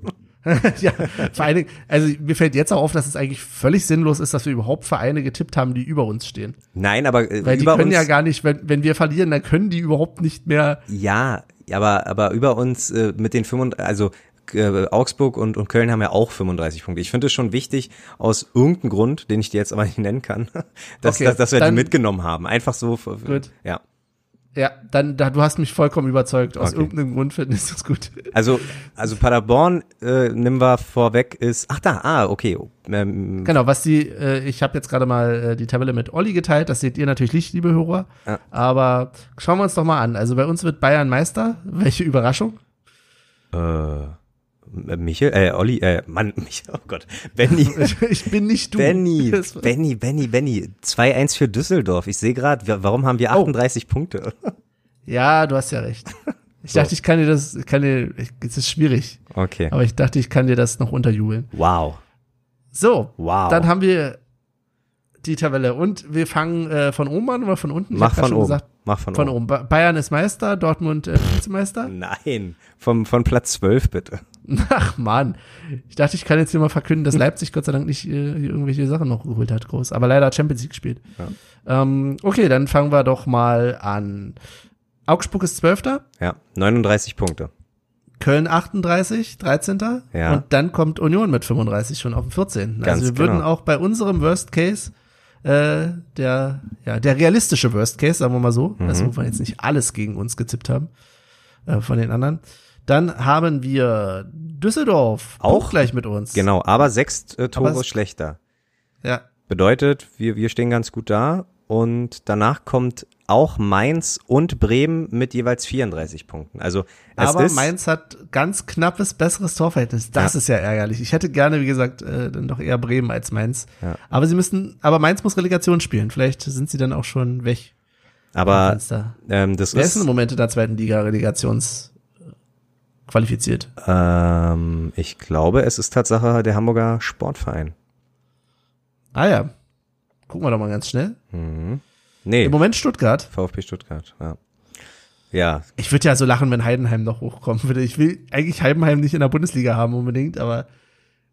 ja, vor allen Dingen, also mir fällt jetzt auch auf, dass es eigentlich völlig sinnlos ist, dass wir überhaupt Vereine getippt haben, die über uns stehen. Nein, aber äh, Weil die können ja gar nicht, wenn, wenn wir verlieren, dann können die überhaupt nicht mehr. ja, aber, aber über uns äh, mit den 35, also äh, Augsburg und, und Köln haben ja auch 35 Punkte. Ich finde es schon wichtig, aus irgendeinem Grund, den ich dir jetzt aber nicht nennen kann, dass, Okay, dass, dass wir die dann- mitgenommen haben. Einfach so. für- Gut. Ja. Ja, dann, da, du hast mich vollkommen überzeugt. Aus Okay. irgendeinem Grund finde ich das gut. Also, also Paderborn, äh, nimm wir vorweg, ist, ach da, ah, okay. Ähm, Genau, was die, äh, ich habe jetzt gerade mal äh, die Tabelle mit Olli geteilt, das seht ihr natürlich nicht, liebe Hörer. Ja. Aber schauen wir uns doch mal an. Also bei uns wird Bayern Meister. Welche Überraschung? äh, Michel, äh, Olli, äh, Mann, Michel, oh Gott, Benny. ich bin nicht du. Benny, Benny, Benny, Benny. 2-1 für Düsseldorf. Ich sehe gerade, warum haben wir Oh. 38 Punkte? Ja, du hast ja recht. Ich So. dachte, ich kann dir das, ich kann dir, es ist schwierig. Okay. Aber ich dachte, ich kann dir das noch unterjubeln. Wow. So, Wow. dann haben wir die Tabelle und wir fangen äh, von oben an oder von unten? Ich Mach von schon oben. Gesagt, Mach von, von oben. oben. Ba- Bayern ist Meister, Dortmund äh, Vizemeister. Nein, vom, von Platz 12 bitte. Ach man, ich dachte, ich kann jetzt hier mal verkünden, dass Leipzig Gott sei Dank nicht äh, irgendwelche Sachen noch geholt hat, groß. Aber leider hat Champions League gespielt. Ähm, okay, dann fangen wir doch mal an. Augsburg ist Zwölfter, Ja, 39 Punkte. Köln 38, 13. Ja. Und dann kommt Union mit 35 schon auf dem 14. Ganz also wir würden genau. auch bei unserem Worst Case, äh, der, ja, der realistische Worst Case, sagen wir mal so, Mhm. also wo wir jetzt nicht alles gegen uns getippt haben, äh, von den anderen. Dann haben wir Düsseldorf, Auch? gleich mit uns. Genau, aber sechs äh, Tore Aber schlechter. Ja, Bedeutet, wir, wir stehen ganz gut da und danach kommt auch Mainz und Bremen mit jeweils 34 Punkten. Also es aber ist Mainz hat ganz knappes, besseres Torverhältnis. Das Ja. ist ja ärgerlich. Ich hätte gerne, wie gesagt, äh, dann doch eher Bremen als Mainz. Ja. Aber sie müssen, aber Mainz muss Relegation spielen. Vielleicht sind sie dann auch schon weg. aber ähm, das Wer ist ist im Moment in der zweiten Liga Relegations qualifiziert? ähm, ich glaube, es ist Tatsache der Hamburger Sportverein. Ah ja. Gucken wir doch mal ganz schnell. Mhm. Nee, Im Moment Stuttgart. VfB Stuttgart. Ja. Ja, Ich würde ja so lachen, wenn Heidenheim noch hochkommen würde. Ich will eigentlich Heidenheim nicht in der Bundesliga haben unbedingt, aber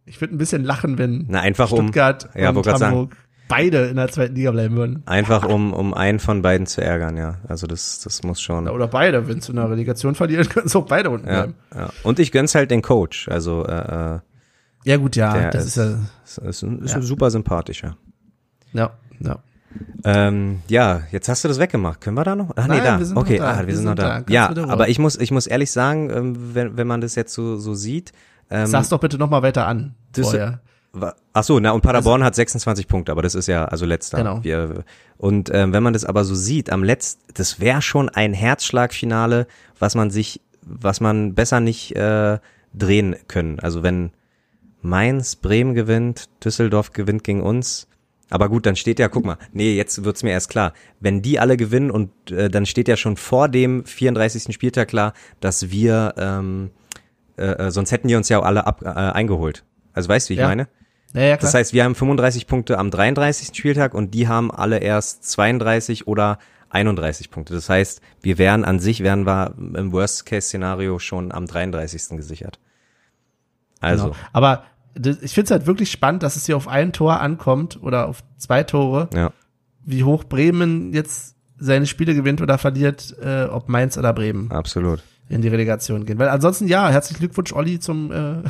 ich würde ein bisschen lachen, wenn na einfach um Stuttgart ja, und grad sagen. Beide in der zweiten Liga bleiben würden. einfach um um einen von beiden zu ärgern, ja. Also das das muss schon. Oder beide, wenn sie in der Relegation verlieren, können sie auch beide unten Ja, bleiben. ja. Und ich gönn's halt den Coach. Also äh, äh, Ja gut, ja, das ist, ja, ist, ist, ist Ja. super sympathischer. ja, ja. Ähm, ja, jetzt hast du das weggemacht. Können wir da noch? Ach nee, Nein, da. wir sind noch okay, da. ah, wir, Wir sind, sind noch da. da. Ja, aber ich muss, ich muss ehrlich sagen, ähm, wenn, wenn man das jetzt so, so sieht, ähm, Sag's doch bitte nochmal weiter an. Das- vorher. Ach so, na und Paderborn hat 26 Punkte, aber das ist ja also letzter. Genau. Wir, und ähm, wenn man das aber so sieht, am letzten, das wäre schon ein Herzschlagfinale, was man sich, was man besser nicht äh, drehen können. Also wenn Mainz, Bremen gewinnt, Düsseldorf gewinnt gegen uns. Aber gut, dann steht ja, guck mal, nee, jetzt wird's mir erst klar. Wenn die alle gewinnen und äh, dann steht ja schon vor dem 34. Spieltag klar, dass wir, ähm, äh, äh, sonst hätten die uns ja auch alle ab, äh, eingeholt. Also weißt du, wie ich Ja. meine? Ja, ja, klar. Das heißt, wir haben 35 Punkte am 33. Spieltag und die haben alle erst 32 oder 31 Punkte. Das heißt, wir wären an sich, wären wir im Worst-Case-Szenario schon am 33. gesichert. Also, Genau. Aber ich finde es halt wirklich spannend, dass es hier auf ein Tor ankommt oder auf zwei Tore, ja. wie hoch Bremen jetzt seine Spiele gewinnt oder verliert, äh, ob Mainz oder Bremen Absolut. in die Relegation gehen. Weil ansonsten ja, herzlichen Glückwunsch, Olli, zum äh,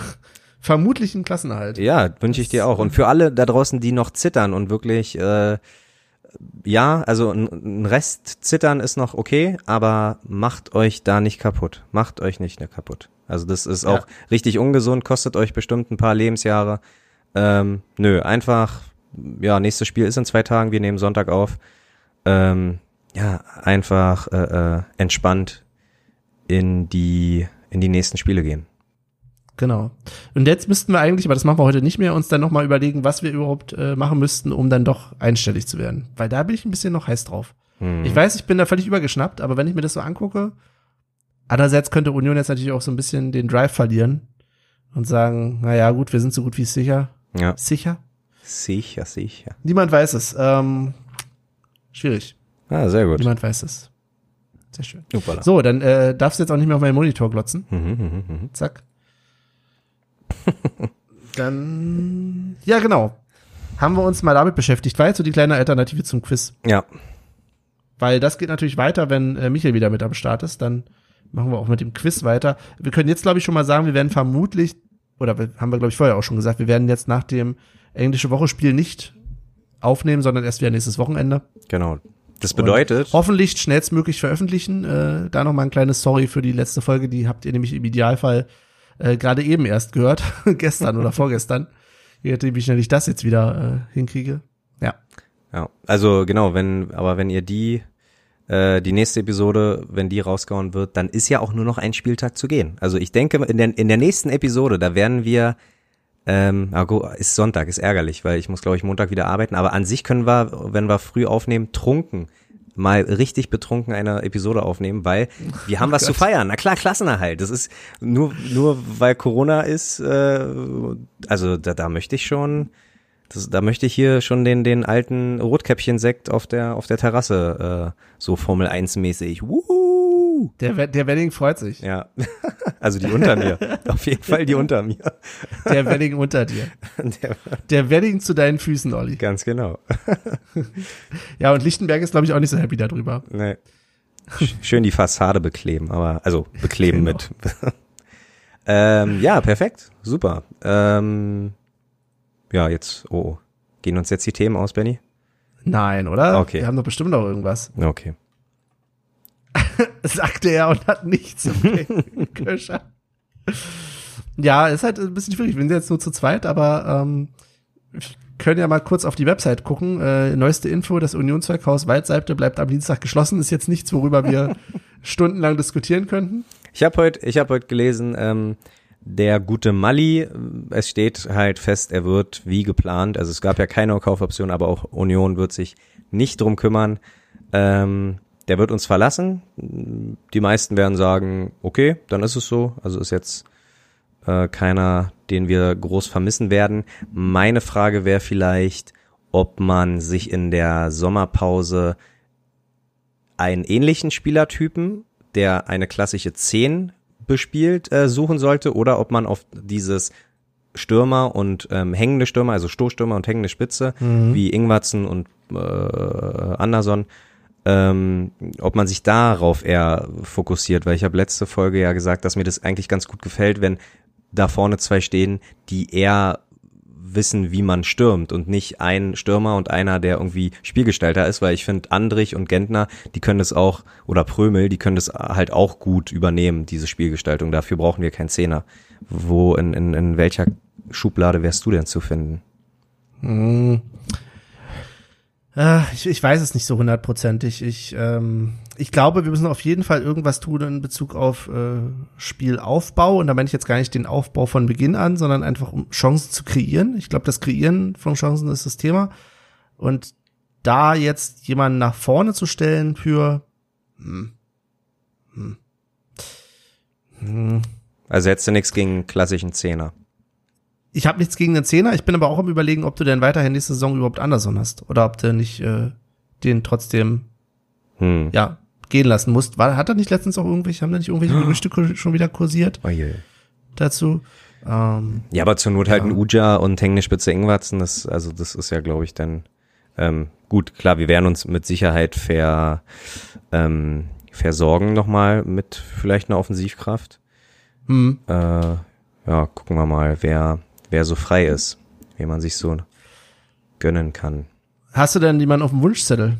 vermutlichen Klassenerhalt. Ja, wünsche ich dir auch. Und für alle da draußen, die noch zittern und wirklich, äh, ja, also ein, ein Rest zittern ist noch okay, aber macht euch da nicht kaputt. Macht euch nicht ne kaputt. Also das ist Ja. auch richtig ungesund, kostet euch bestimmt ein paar Lebensjahre. Ähm, nö, einfach, ja, nächstes Spiel ist in zwei Tagen, wir nehmen Sonntag auf. Ähm, ja, einfach äh, äh, entspannt in die in die nächsten Spiele gehen. Genau. Und jetzt müssten wir eigentlich, aber das machen wir heute nicht mehr, uns dann nochmal überlegen, was wir überhaupt äh, machen müssten, um dann doch einstellig zu werden. Weil da bin ich ein bisschen noch heiß drauf. Hm. Ich weiß, ich bin da völlig übergeschnappt, aber wenn ich mir das so angucke, andererseits könnte Union jetzt natürlich auch so ein bisschen den Drive verlieren und sagen, naja, gut, wir sind so gut wie sicher. Ja, Sicher? sicher, sicher. Niemand weiß es. Ähm, schwierig. Ah, sehr gut. Niemand weiß es. Sehr schön. Upala. So, dann äh, darfst du jetzt auch nicht mehr auf meinen Monitor glotzen. Mhm, mhm, mhm. Zack. Dann, ja, genau. Haben wir uns mal damit beschäftigt. War jetzt so die kleine Alternative zum Quiz. Ja, Weil das geht natürlich weiter, wenn äh, Michael wieder mit am Start ist. Dann machen wir auch mit dem Quiz weiter. Wir können jetzt, glaube ich, schon mal sagen, wir werden vermutlich, oder wir, haben wir, glaube ich, vorher auch schon gesagt, wir werden jetzt nach dem englische Woche-Spiel nicht aufnehmen, sondern erst wieder nächstes Wochenende. genau. Das bedeutet, Hoffentlich schnellstmöglich veröffentlichen. Äh, da nochmal ein kleines Sorry für die letzte Folge. Die habt ihr nämlich im Idealfall äh, gerade eben erst gehört. Gestern oder vorgestern. Je nachdem, wie schnell ich das jetzt wieder äh, hinkriege. Ja. ja, also genau, wenn, aber wenn ihr die, äh, die nächste Episode, wenn die rausgehauen wird, dann ist ja auch nur noch ein Spieltag zu gehen. Also ich denke, in der, in der nächsten Episode, da werden wir, ähm, ah, ist Sonntag, ist ärgerlich, weil ich muss, glaube ich, Montag wieder arbeiten, aber an sich können wir, wenn wir früh aufnehmen, trunken mal richtig betrunken eine Episode aufnehmen, weil wir haben was zu feiern. Na klar, Klassenerhalt. Das ist nur nur weil Corona ist. Äh, also da, da möchte ich schon, das, da möchte ich hier schon den den alten Rotkäppchen-Sekt auf der auf der Terrasse äh, so Formel 1 mäßig. Wuhu! Der, We- der Wedding freut sich. Ja, also die unter mir. Auf jeden Fall die unter mir. Der Wedding unter dir. Der, Der Wedding zu deinen Füßen, Olli. ganz genau. Ja, und Lichtenberg ist, glaube ich, auch nicht so happy darüber. Nee. Sch- Schön die Fassade bekleben, aber also bekleben Genau. mit. ähm, ja, perfekt. Super. Ähm, ja, jetzt, oh, oh. Gehen uns jetzt die Themen aus, Benny? Nein, oder? Okay. Wir haben doch bestimmt noch irgendwas. Okay. Sagte er und hat nichts. Okay. Köscher. Ja, ist halt ein bisschen schwierig. Wir sind jetzt nur zu zweit, aber ähm, wir können ja mal kurz auf die Website gucken. Äh, neueste Info, das Unionswerkhaus Waldseite bleibt am Dienstag geschlossen. Ist jetzt nichts, worüber wir stundenlang diskutieren könnten. Ich habe heute, ich habe heute gelesen, ähm, der gute Mali, es steht halt fest, er wird wie geplant, also es gab ja keine Kaufoption, aber auch Union wird sich nicht drum kümmern. Ähm, der wird uns verlassen. Die meisten werden sagen, okay, dann ist es so. Also ist jetzt äh, keiner, den wir groß vermissen werden. Meine Frage wäre vielleicht, ob man sich in der Sommerpause einen ähnlichen Spielertypen, der eine klassische 10 bespielt, äh, suchen sollte oder ob man auf dieses Stürmer und ähm, hängende Stürmer, also Stoßstürmer und hängende Spitze, Mhm. wie Ingwatzen und äh, Anderson, ähm, ob man sich darauf eher fokussiert, weil ich habe letzte Folge ja gesagt, dass mir das eigentlich ganz gut gefällt, wenn da vorne zwei stehen, die eher wissen, wie man stürmt und nicht ein Stürmer und einer, der irgendwie Spielgestalter ist, weil ich finde, Andrich und Gentner, die können das auch, oder Prömel, die können das halt auch gut übernehmen, diese Spielgestaltung. Dafür brauchen wir keinen Zehner. Wo, in, in, in welcher Schublade wärst du denn zu finden? Hm. Äh, ich, ich weiß es nicht so hundertprozentig. Ich, ähm, ich glaube, wir müssen auf jeden Fall irgendwas tun in Bezug auf äh, Spielaufbau. Und da meine ich jetzt gar nicht den Aufbau von Beginn an, sondern einfach um Chancen zu kreieren. Ich glaube, das Kreieren von Chancen ist das Thema. Und da jetzt jemanden nach vorne zu stellen für hm, hm, hm, Also hättest du nichts gegen einen klassischen Zehner. ich habe nichts gegen den Zehner, ich bin aber auch am überlegen, ob du denn weiterhin nächste Saison überhaupt Anderson hast oder ob du nicht äh, den trotzdem Hm. ja gehen lassen musst. War, hat er nicht letztens auch irgendwelche, haben da nicht irgendwelche Gerüchte kur- schon wieder kursiert Oje. dazu? Ähm, Ja, aber zur Not halt Ja. ein Uja und hängende Spitze Ingwatzen, das, also das ist ja, glaube ich, dann ähm, gut, klar, wir werden uns mit Sicherheit ver, ähm, versorgen nochmal mit vielleicht einer Offensivkraft. hm, Äh, ja, gucken wir mal, wer, wer so frei ist, wie man sich so gönnen kann. hast du denn jemanden auf dem Wunschzettel?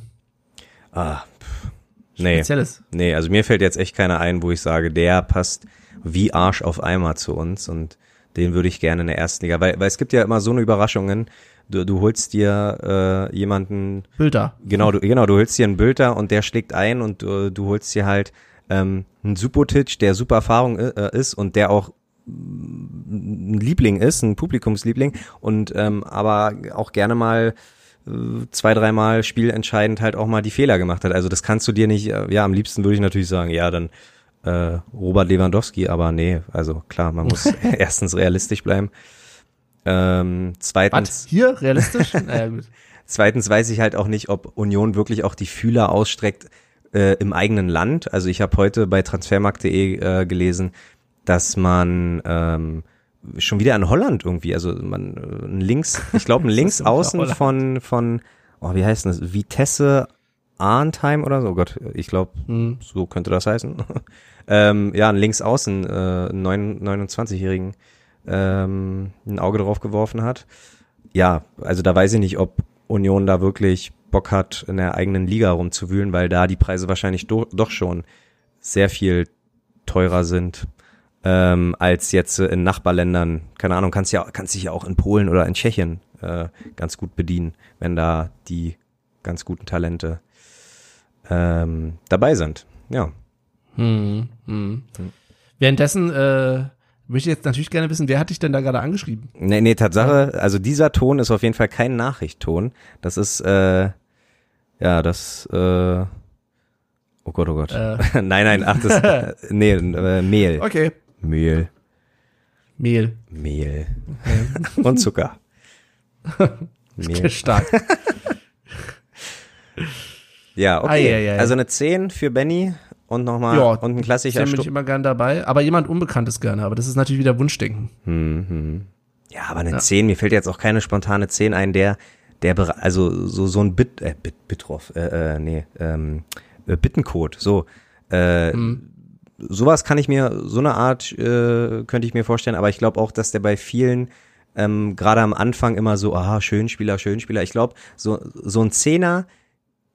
Ah, pff, nee, Spezielles. nee, also mir fällt jetzt echt keiner ein, wo ich sage, der passt wie Arsch auf Eimer zu uns und den würde ich gerne in der ersten Liga, weil, weil es gibt ja immer so eine Überraschungen. Du, du holst dir äh, jemanden, Bilder. genau, du, genau, du holst dir einen Bülter und der schlägt ein und du, du holst dir halt ähm, einen Subotic, der super Erfahrung äh, ist und der auch mm, ein Liebling ist, ein Publikumsliebling und ähm, aber auch gerne mal äh, zwei, dreimal spielentscheidend halt auch mal die Fehler gemacht hat. Also das kannst du dir nicht, äh, ja, am liebsten würde ich natürlich sagen, ja, dann äh, Robert Lewandowski, aber nee, also klar, man muss erstens realistisch bleiben. Ähm, zweitens, Was? Hier? Realistisch? naja, gut. Zweitens weiß ich halt auch nicht, ob Union wirklich auch die Fühler ausstreckt äh, im eigenen Land. Also ich habe heute bei transfermarkt.de äh, gelesen, dass man ähm, schon wieder in Holland irgendwie, also man äh, ein links, ich glaube ein Linksaußen Holland. von von oh, wie heißt das? Vitesse Arnheim oder so. Oh Gott, ich glaube, Hm. so könnte das heißen. ähm, ja, ein Linksaußen, äh, einen neun- 29-Jährigen ähm, ein Auge drauf geworfen hat. Ja, also da weiß ich nicht, ob Union da wirklich Bock hat, in der eigenen Liga rumzuwühlen, weil da die Preise wahrscheinlich do doch schon sehr viel teurer sind ähm, als jetzt in Nachbarländern. Keine Ahnung, kannst ja kannst dich ja auch in Polen oder in Tschechien äh, ganz gut bedienen, wenn da die ganz guten Talente ähm, dabei sind. Ja. Hm, hm. Währenddessen äh, möchte ich jetzt natürlich gerne wissen, wer hat dich denn da gerade angeschrieben? Nee, nee, Tatsache, also dieser Ton ist auf jeden Fall kein Nachrichtton. Das ist, äh, ja, das, äh, oh Gott, oh Gott. Äh. nein, nein, ach, das, nee, äh, Mehl. Okay. Mehl. Mehl. Mehl. Und Zucker. Mehl. Stark. Ja, okay. Ei, ei, ei. Also eine 10 für Benny und nochmal, Ja, und ein klassischer Den bin ich immer gern dabei. Aber jemand Unbekanntes gerne. Aber das ist natürlich wieder Wunschdenken. hm, hm. Ja, aber eine Ja. 10, mir fällt jetzt auch keine spontane 10 ein, der, der, also so, so ein Bit, äh, Bit, Bitroff, äh, äh, nee, ähm, äh, Bittencode, so, äh, Hm. Sowas kann ich mir, so eine Art äh, könnte ich mir vorstellen, aber ich glaube auch, dass der bei vielen ähm, gerade am Anfang immer so, aha, Schönspieler, Schönspieler. Ich glaube, so, so ein Zehner,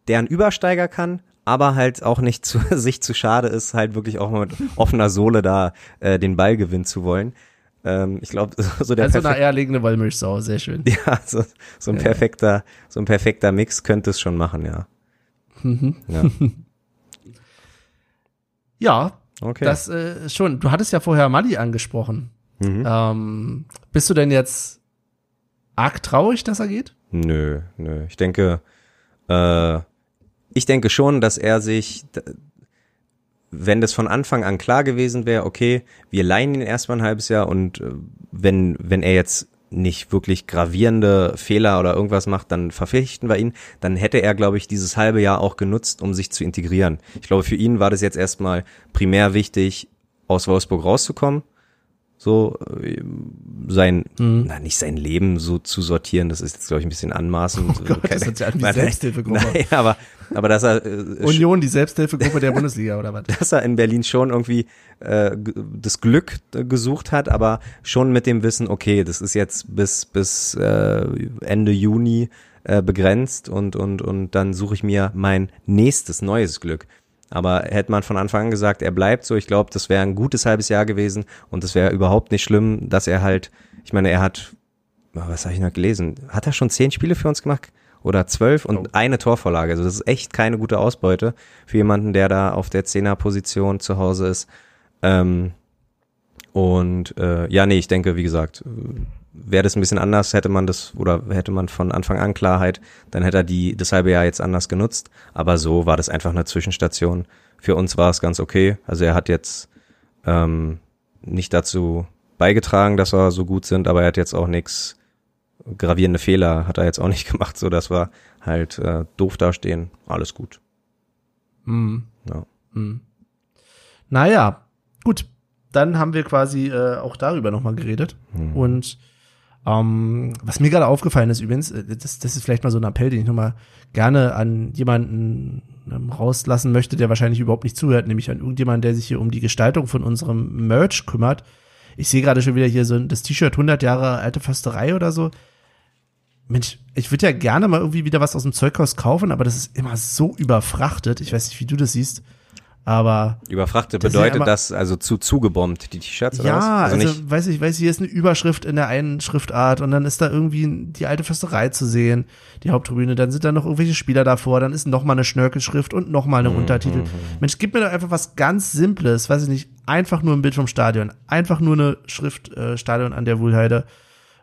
der einen Übersteiger kann, aber halt auch nicht zu, sich zu schade ist, halt wirklich auch mit offener Sohle da äh, den Ball gewinnen zu wollen. Ähm, ich glaube, so der also eine eierlegende Wollmilchsau, sehr schön. Ja, so, so ein ja. perfekter, so ein perfekter Mix könnte es schon machen, ja. Mhm. Ja. ja, okay. das äh, schon. Du hattest ja vorher Mali angesprochen. Mhm. Ähm, bist du denn jetzt arg traurig, dass er geht? Nö, nö. Ich denke, äh, ich denke schon, dass er sich, wenn das von Anfang an klar gewesen wäre, okay, wir leihen ihn erstmal ein halbes Jahr und äh, wenn, wenn er jetzt nicht wirklich gravierende Fehler oder irgendwas macht, dann verpflichten wir ihn. Dann hätte er, glaube ich, dieses halbe Jahr auch genutzt, um sich zu integrieren. Ich glaube, für ihn war das jetzt erstmal primär wichtig, aus Wolfsburg rauszukommen so äh, sein, mhm. na nicht sein Leben so zu sortieren, das ist jetzt glaube ich ein bisschen anmaßend. Oh Gott, das ist ja die Selbsthilfegruppe. Nein, aber aber dass er äh, Union die Selbsthilfegruppe der Bundesliga oder was? Dass er in Berlin schon irgendwie äh, das Glück gesucht hat, aber schon mit dem Wissen, okay, das ist jetzt bis bis äh, Ende Juni äh, begrenzt und und und dann suche ich mir mein nächstes neues Glück. Aber hätte man von Anfang an gesagt, er bleibt so, ich glaube, das wäre ein gutes halbes Jahr gewesen und es wäre überhaupt nicht schlimm, dass er halt, ich meine, er hat, was habe ich noch gelesen? Hat er schon zehn Spiele für uns gemacht? Oder zwölf und oh. eine Torvorlage. Also das ist echt keine gute Ausbeute für jemanden, der da auf der Zehnerposition zu Hause ist. Ähm, und äh, ja, nee, ich denke, wie gesagt, wäre das ein bisschen anders, hätte man das oder hätte man von Anfang an Klarheit, dann hätte er die das halbe Jahr jetzt anders genutzt. Aber so war das einfach eine Zwischenstation. Für uns war es ganz okay. Also er hat jetzt ähm, nicht dazu beigetragen, dass wir so gut sind, aber er hat jetzt auch nichts gravierende Fehler hat er jetzt auch nicht gemacht, so dass wir halt äh, doof dastehen. Alles gut. Mhm. Ja. Mhm. Naja, gut. Dann haben wir quasi äh, auch darüber nochmal geredet. Mhm. Und ähm, was mir gerade aufgefallen ist übrigens, äh, das, das ist vielleicht mal so ein Appell, den ich nochmal gerne an jemanden ähm, rauslassen möchte, der wahrscheinlich überhaupt nicht zuhört, nämlich an irgendjemanden, der sich hier um die Gestaltung von unserem Merch kümmert. Ich sehe gerade schon wieder hier so das T-Shirt 100 Jahre alte Försterei oder so. Mensch, ich würde ja gerne mal irgendwie wieder was aus dem Zeughaus kaufen, aber das ist immer so überfrachtet. Ich weiß nicht, wie du das siehst. Aber überfrachtet bedeutet ja das also zu zugebombt die T-Shirts oder ja, was? Also, also nicht weiß ich, weiß ich, hier ist eine Überschrift in der einen Schriftart und dann ist da irgendwie die alte Försterei zu sehen, die Haupttribüne, dann sind da noch irgendwelche Spieler davor, dann ist noch mal eine Schnörkelschrift und noch mal eine mhm, Untertitel. Mhm, mhm. Mensch, gib mir doch einfach was ganz simples, weiß ich nicht, einfach nur ein Bild vom Stadion, einfach nur eine Schrift äh, Stadion an der Wohlheide.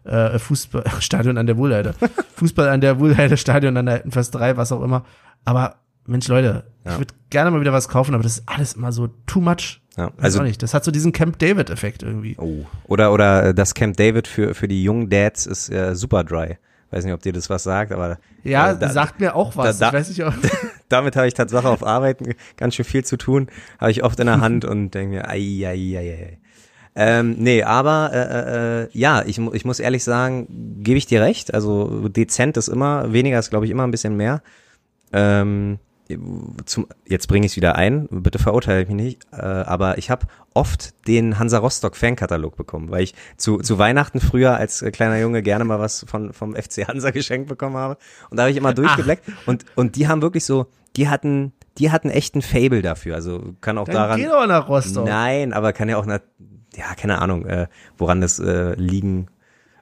Äh, Fußball, Stadion an der Wohlheide. Fußball an der Wohlheide, Stadion an der alten Försterei, was auch immer. Aber Mensch, Leute, ja. ich würde gerne mal wieder was kaufen, aber das ist alles immer so too much. Ja, also nicht. Das hat so diesen Camp David Effekt irgendwie. Oh. Oder oder äh, das Camp David für für die jungen Dads ist äh, super dry. Weiß nicht, ob dir das was sagt, aber ja, äh, da, sagt mir auch was. Da, da, weiß ich auch. damit habe ich tatsächlich auf Arbeit ganz schön viel zu tun, habe ich oft in der Hand und denke mir, ai, ai, ai, ai. Ähm, nee, aber äh, äh, äh ja, ich, ich muss ehrlich sagen, gebe ich dir recht. Also dezent ist immer, weniger ist, glaube ich, immer ein bisschen mehr. Ähm, zum, jetzt bringe ich es wieder ein, bitte verurteile mich nicht, äh, aber ich habe oft den Hansa Rostock Fankatalog bekommen, weil ich zu, zu Weihnachten früher als kleiner Junge gerne mal was von, vom FC Hansa geschenkt bekommen habe. Und da habe ich immer durchgebleckt und, und die haben wirklich so, die hatten, die hatten echt ein Fable dafür. Also kann auch Dann daran. Geh doch nach Rostock. Nein, aber kann ja auch, nach, ja, keine Ahnung, äh, woran das äh, liegen,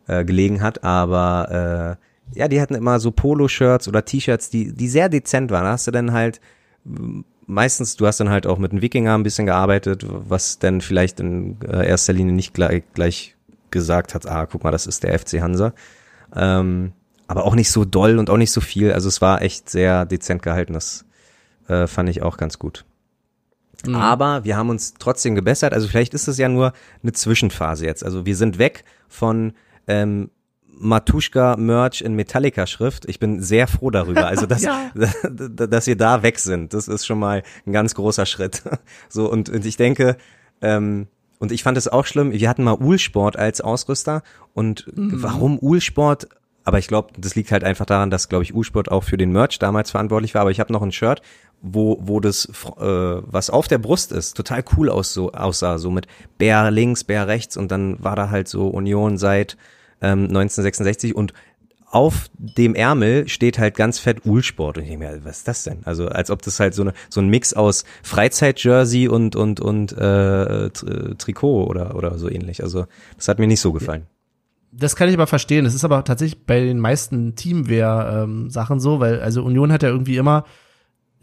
äh, gelegen hat, aber äh, ja, die hatten immer so Poloshirts oder T-Shirts, die, die sehr dezent waren. Da hast du dann halt meistens, du hast dann halt auch mit einem Wikinger ein bisschen gearbeitet, was dann vielleicht in äh, erster Linie nicht gleich, gleich gesagt hat, ah, guck mal, das ist der FC Hansa. Ähm, aber auch nicht so doll und auch nicht so viel. Also es war echt sehr dezent gehalten. Das äh, fand ich auch ganz gut. Mhm. Aber wir haben uns trotzdem gebessert. Also vielleicht ist es ja nur eine Zwischenphase jetzt. Also wir sind weg von ähm, Matuschka-Merch in Metallica-Schrift. Ich bin sehr froh darüber. Also, dass, ja. dass wir da weg sind. Das ist schon mal ein ganz großer Schritt. So, und, und ich denke, ähm, und ich fand es auch schlimm, wir hatten mal Uhlsport als Ausrüster und mhm. warum Uhlsport aber ich glaube, das liegt halt einfach daran, dass, glaube ich, U-Sport auch für den Merch damals verantwortlich war. Aber ich habe noch ein Shirt, wo, wo das, äh, was auf der Brust ist, total cool aus, so, aussah, so mit Bär links, Bär rechts und dann war da halt so Union seit ähm, 1966 und auf dem Ärmel steht halt ganz fett Ulsport und ich denke mir, was ist das denn? Also als ob das halt so eine so ein Mix aus Freizeitjersey und und und äh, Trikot oder oder so ähnlich. Also das hat mir nicht so gefallen. Das kann ich aber verstehen. Das ist aber tatsächlich bei den meisten Teamwear-Sachen ähm, so, weil also Union hat ja irgendwie immer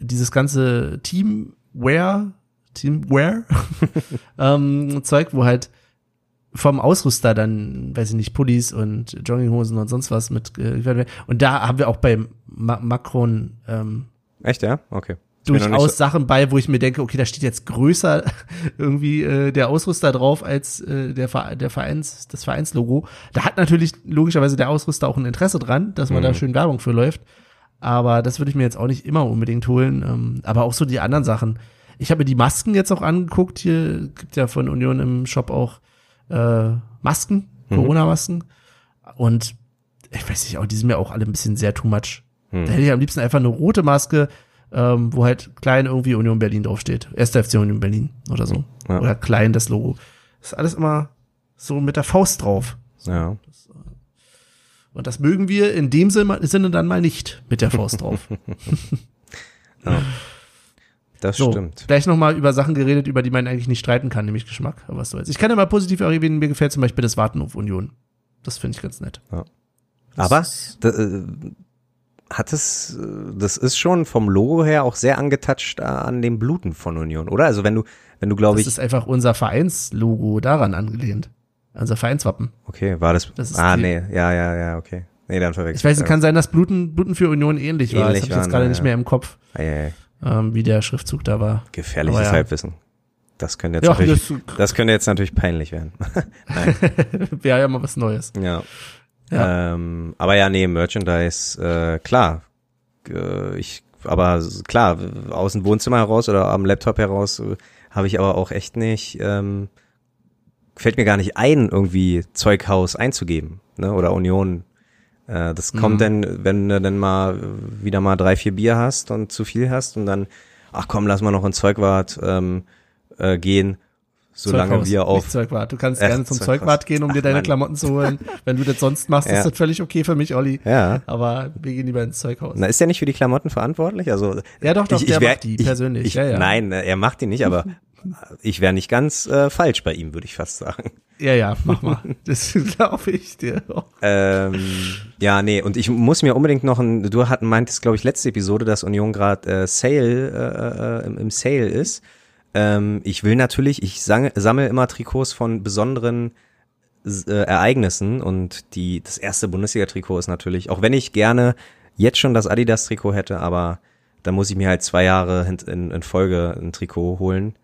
dieses ganze Teamwear, Teamwear ähm, wo halt vom Ausrüster dann, weiß ich nicht, Pullis und Jogginghosen und sonst was mit äh, und da haben wir auch bei Ma Macron ähm, Echt, ja? Okay. Durchaus so Sachen bei, wo ich mir denke, okay, da steht jetzt größer irgendwie äh, der Ausrüster drauf als äh, der, der Vereins, das Vereinslogo. Da hat natürlich logischerweise der Ausrüster auch ein Interesse dran, dass man mhm. da schön Werbung für läuft. Aber das würde ich mir jetzt auch nicht immer unbedingt holen. Ähm, aber auch so die anderen Sachen. Ich habe mir die Masken jetzt auch angeguckt. Hier gibt ja von Union im Shop auch äh, Masken, mhm. Corona-Masken. Und ich weiß nicht, auch die sind mir auch alle ein bisschen sehr too much. Mhm. Da hätte ich am liebsten einfach eine rote Maske, ähm, wo halt klein irgendwie Union Berlin draufsteht. Erster FC Union Berlin oder so. Ja. Oder klein das Logo. Das ist alles immer so mit der Faust drauf. Ja. Und das mögen wir in dem Sinne dann mal nicht mit der Faust drauf. ja. Das so, stimmt. Gleich nochmal über Sachen geredet, über die man eigentlich nicht streiten kann, nämlich Geschmack. Aber was soll's. Ich kann ja mal positiv erwähnen, mir gefällt zum Beispiel das Warten auf Union. Das finde ich ganz nett. Ja. Aber da, äh, hat es, äh, das ist schon vom Logo her auch sehr angetatscht an dem Bluten von Union, oder? Also wenn du, wenn du glaube ich. Das ist einfach unser Vereinslogo daran angelehnt. Unser Vereinswappen. Okay, war das? das ah, nee, ja, ja, ja, okay. Nee, dann verwechselt. Ich weiß, es kann sein, dass Bluten, Bluten für Union ähnlich, ähnlich war. Das habe ich jetzt gerade ja. nicht mehr im Kopf. Ei, ei, ei ähm, wie der Schriftzug da war. Gefährliches ja. Halbwissen. Das könnte jetzt, ja, natürlich, das, das könnte jetzt natürlich peinlich werden. Wäre ja mal was Neues. Ja. ja. Ähm, aber ja, nee, Merchandise, äh, klar. Äh, ich, aber klar, aus dem Wohnzimmer heraus oder am Laptop heraus äh, habe ich aber auch echt nicht, ähm, fällt mir gar nicht ein, irgendwie Zeughaus einzugeben, ne? Oder Union äh, das kommt mhm. dann, wenn du dann mal wieder mal drei, vier Bier hast und zu viel hast und dann, ach komm, lass mal noch in Zeugwart ähm, äh, gehen, solange Zeughaus, wir auf. Zeugwart. Du kannst äh, gerne zum Zeughaus. Zeugwart gehen, um ach, dir deine Mann. Klamotten zu holen. Wenn du das sonst machst, ja. ist das völlig okay für mich, Olli. Ja. Aber wir gehen lieber ins Zeughaus. Na, ist der nicht für die Klamotten verantwortlich? Also ja, doch, doch, ich, der ich wär, macht die persönlich. Ich, ja, ja. Nein, er macht die nicht, aber ich wäre nicht ganz äh, falsch bei ihm, würde ich fast sagen. Ja, ja, mach mal. Das glaube ich dir auch. Ähm, ja, nee, und ich muss mir unbedingt noch ein, du hat, meintest, glaube ich, letzte Episode, dass Union gerade äh, Sale, äh, äh, im, im Sale ist. Ähm, ich will natürlich, ich sammle immer Trikots von besonderen äh, Ereignissen und die, das erste Bundesliga-Trikot ist natürlich, auch wenn ich gerne jetzt schon das Adidas-Trikot hätte, aber da muss ich mir halt zwei Jahre in, in, in Folge ein Trikot holen.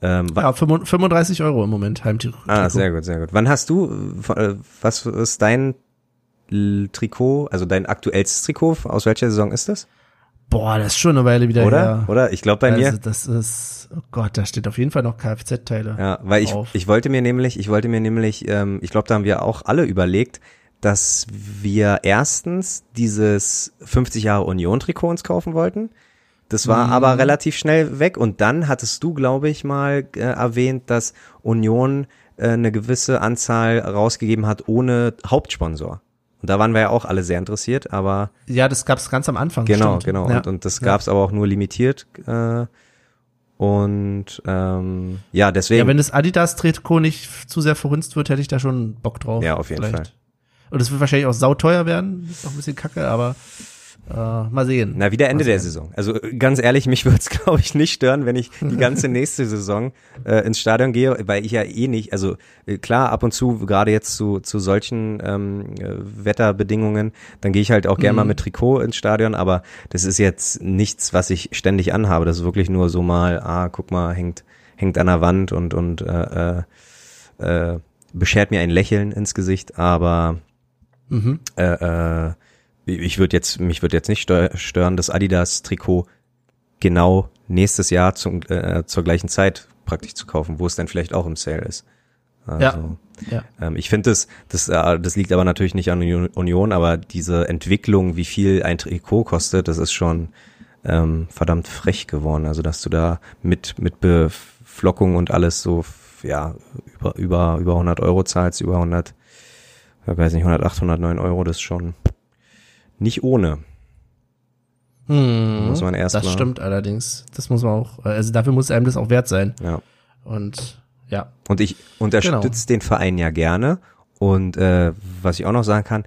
Ähm, ja, 35 Euro im Moment Heimtrikot. Ah, sehr gut, sehr gut. Wann hast du, äh, was ist dein Trikot, also dein aktuellstes Trikot, aus welcher Saison ist das? Boah, das ist schon eine Weile wieder Oder? her. Oder? Ich glaube bei also, mir. Das ist, oh Gott, da steht auf jeden Fall noch Kfz-Teile. Ja, weil ich, ich wollte mir nämlich, ich wollte mir nämlich, ähm, ich glaube, da haben wir auch alle überlegt, dass wir erstens dieses 50 Jahre Union-Trikot uns kaufen wollten das war mhm. aber relativ schnell weg und dann hattest du, glaube ich, mal äh, erwähnt, dass Union äh, eine gewisse Anzahl rausgegeben hat ohne Hauptsponsor. Und da waren wir ja auch alle sehr interessiert, aber ja, das gab's ganz am Anfang. Genau, stimmt. genau. Ja. Und, und das gab's ja. aber auch nur limitiert. Äh, und ähm, ja, deswegen. Ja, wenn das Adidas-Trikot nicht zu sehr verhunzt wird, hätte ich da schon Bock drauf. Ja, auf jeden vielleicht. Fall. Und es wird wahrscheinlich auch sauteuer werden. Ist noch ein bisschen kacke, aber äh, mal sehen. Na, wieder Ende der Saison. Also ganz ehrlich, mich würde es, glaube ich, nicht stören, wenn ich die ganze nächste Saison äh, ins Stadion gehe, weil ich ja eh nicht, also äh, klar, ab und zu, gerade jetzt zu, zu solchen ähm, äh, Wetterbedingungen, dann gehe ich halt auch gerne mhm. mal mit Trikot ins Stadion, aber das ist jetzt nichts, was ich ständig anhabe. Das ist wirklich nur so mal, ah, guck mal, hängt, hängt an der Wand und, und äh, äh, äh, beschert mir ein Lächeln ins Gesicht, aber mhm. äh, äh, ich würde jetzt, mich würde jetzt nicht stören, das Adidas-Trikot genau nächstes Jahr zum, äh, zur gleichen Zeit praktisch zu kaufen, wo es dann vielleicht auch im Sale ist. Also, Ja. Ja. Ähm, ich finde das, das, äh, das liegt aber natürlich nicht an Union- aber diese Entwicklung, wie viel ein Trikot kostet, das ist schon ähm, verdammt frech geworden. Also dass du da mit mit Beflockung und alles so ja über über über 100 Euro zahlst, über 100, ich weiß nicht 108, 109 Euro, das ist schon nicht ohne. Hm, Muss man erst das mal- stimmt allerdings. Das muss man auch, also dafür muss einem das auch wert sein. Ja. Und ja. Und ich unterstütze den Verein ja gerne. Und äh, was ich auch noch sagen kann,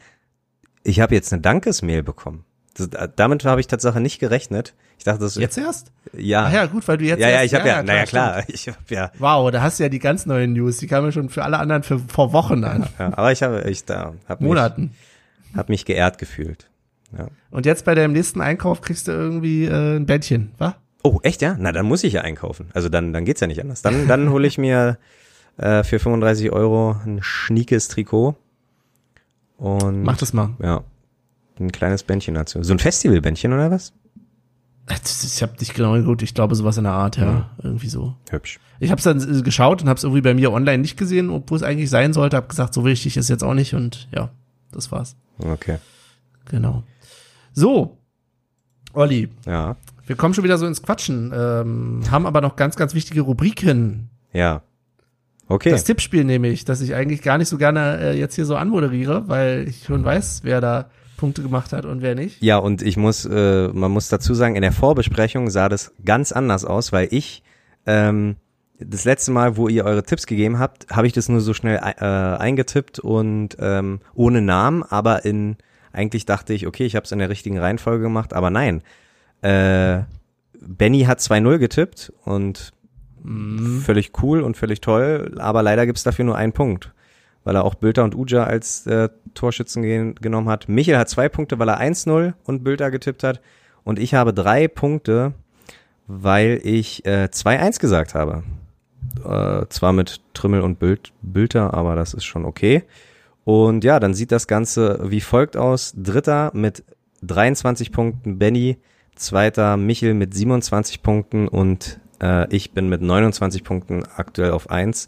ich habe jetzt eine Dankesmail bekommen. Das, damit habe ich tatsächlich nicht gerechnet. Ich dachte, das Jetzt erst? ja. Ach ja, gut, weil du jetzt ja, ja, ich habe ja, klar, naja klar, ich habe ja, Wow, da hast du ja die ganz neuen News. Die kamen ja schon für alle anderen für, vor Wochen an. ja, aber ich habe, ich da, habe Monaten. hab mich geehrt gefühlt. Ja. Und jetzt bei deinem nächsten Einkauf kriegst du irgendwie äh, ein Bändchen, wa? Oh, echt ja? Na, dann muss ich ja einkaufen. Also dann, dann geht's ja nicht anders. Dann, dann hole ich mir äh, für 35 Euro ein schniekes Trikot und Mach das mal. ja, ein kleines Bändchen dazu. So ein Festivalbändchen oder was? Ist- Ich habe nicht genau geguckt, ich glaube sowas in der Art, ja. Irgendwie so. Hübsch. Ich habe es dann äh, geschaut und habe es irgendwie bei mir online nicht gesehen, obwohl es eigentlich sein sollte. Habe gesagt, so wichtig ist jetzt auch nicht und ja, das war's. Okay. Genau. So, Olli, Ja. wir kommen schon wieder so ins Quatschen, ähm, haben aber noch ganz, ganz wichtige Rubriken. Ja. Okay. Das Tippspiel nämlich, das ich eigentlich gar nicht so gerne äh, jetzt hier so anmoderiere, weil ich schon weiß, wer da Punkte gemacht hat und wer nicht. Ja, und ich muss, äh, man muss dazu sagen, in der Vorbesprechung sah das ganz anders aus, weil ich ähm, das letzte Mal, wo ihr eure Tipps gegeben habt, habe ich das nur so schnell äh, eingetippt und ähm, ohne Namen, aber in eigentlich dachte ich, okay, ich habe es in der richtigen Reihenfolge gemacht, aber nein. Äh, Benny hat 2-0 getippt und völlig cool und völlig toll, aber leider gibt's dafür nur einen Punkt, weil er auch Bülter und Uja als äh, Torschützen gen- genommen hat. Michael hat zwei Punkte, weil er 1-0 und Bülter getippt hat und ich habe drei Punkte, weil ich äh, 2-1 gesagt habe. Äh, zwar mit Trümmel und Bült, Bülter, aber das ist schon okay. Und ja, dann sieht das Ganze wie folgt aus. Dritter mit 23 Punkten Benny, zweiter Michel mit 27 Punkten und äh, ich bin mit 29 Punkten aktuell auf eins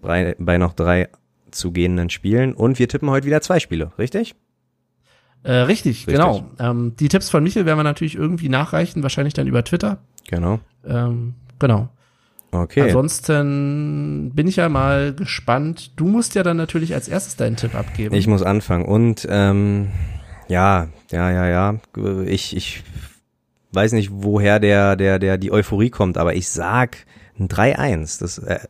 bei, bei noch drei zu gehenden Spielen. Und wir tippen heute wieder zwei Spiele, richtig? Äh, richtig, Richtig. genau. Ähm, die Tipps von Michel werden wir natürlich irgendwie nachreichen, wahrscheinlich dann über Twitter. Genau. Ähm, genau. Okay. Ansonsten bin ich ja mal gespannt. Du musst ja dann natürlich als erstes deinen Tipp abgeben. Ich muss anfangen. Und ähm, ja, ja, ja, ja. Ich, ich weiß nicht, woher der, der, der die Euphorie kommt, aber ich sag ein 3-1. Das, äh,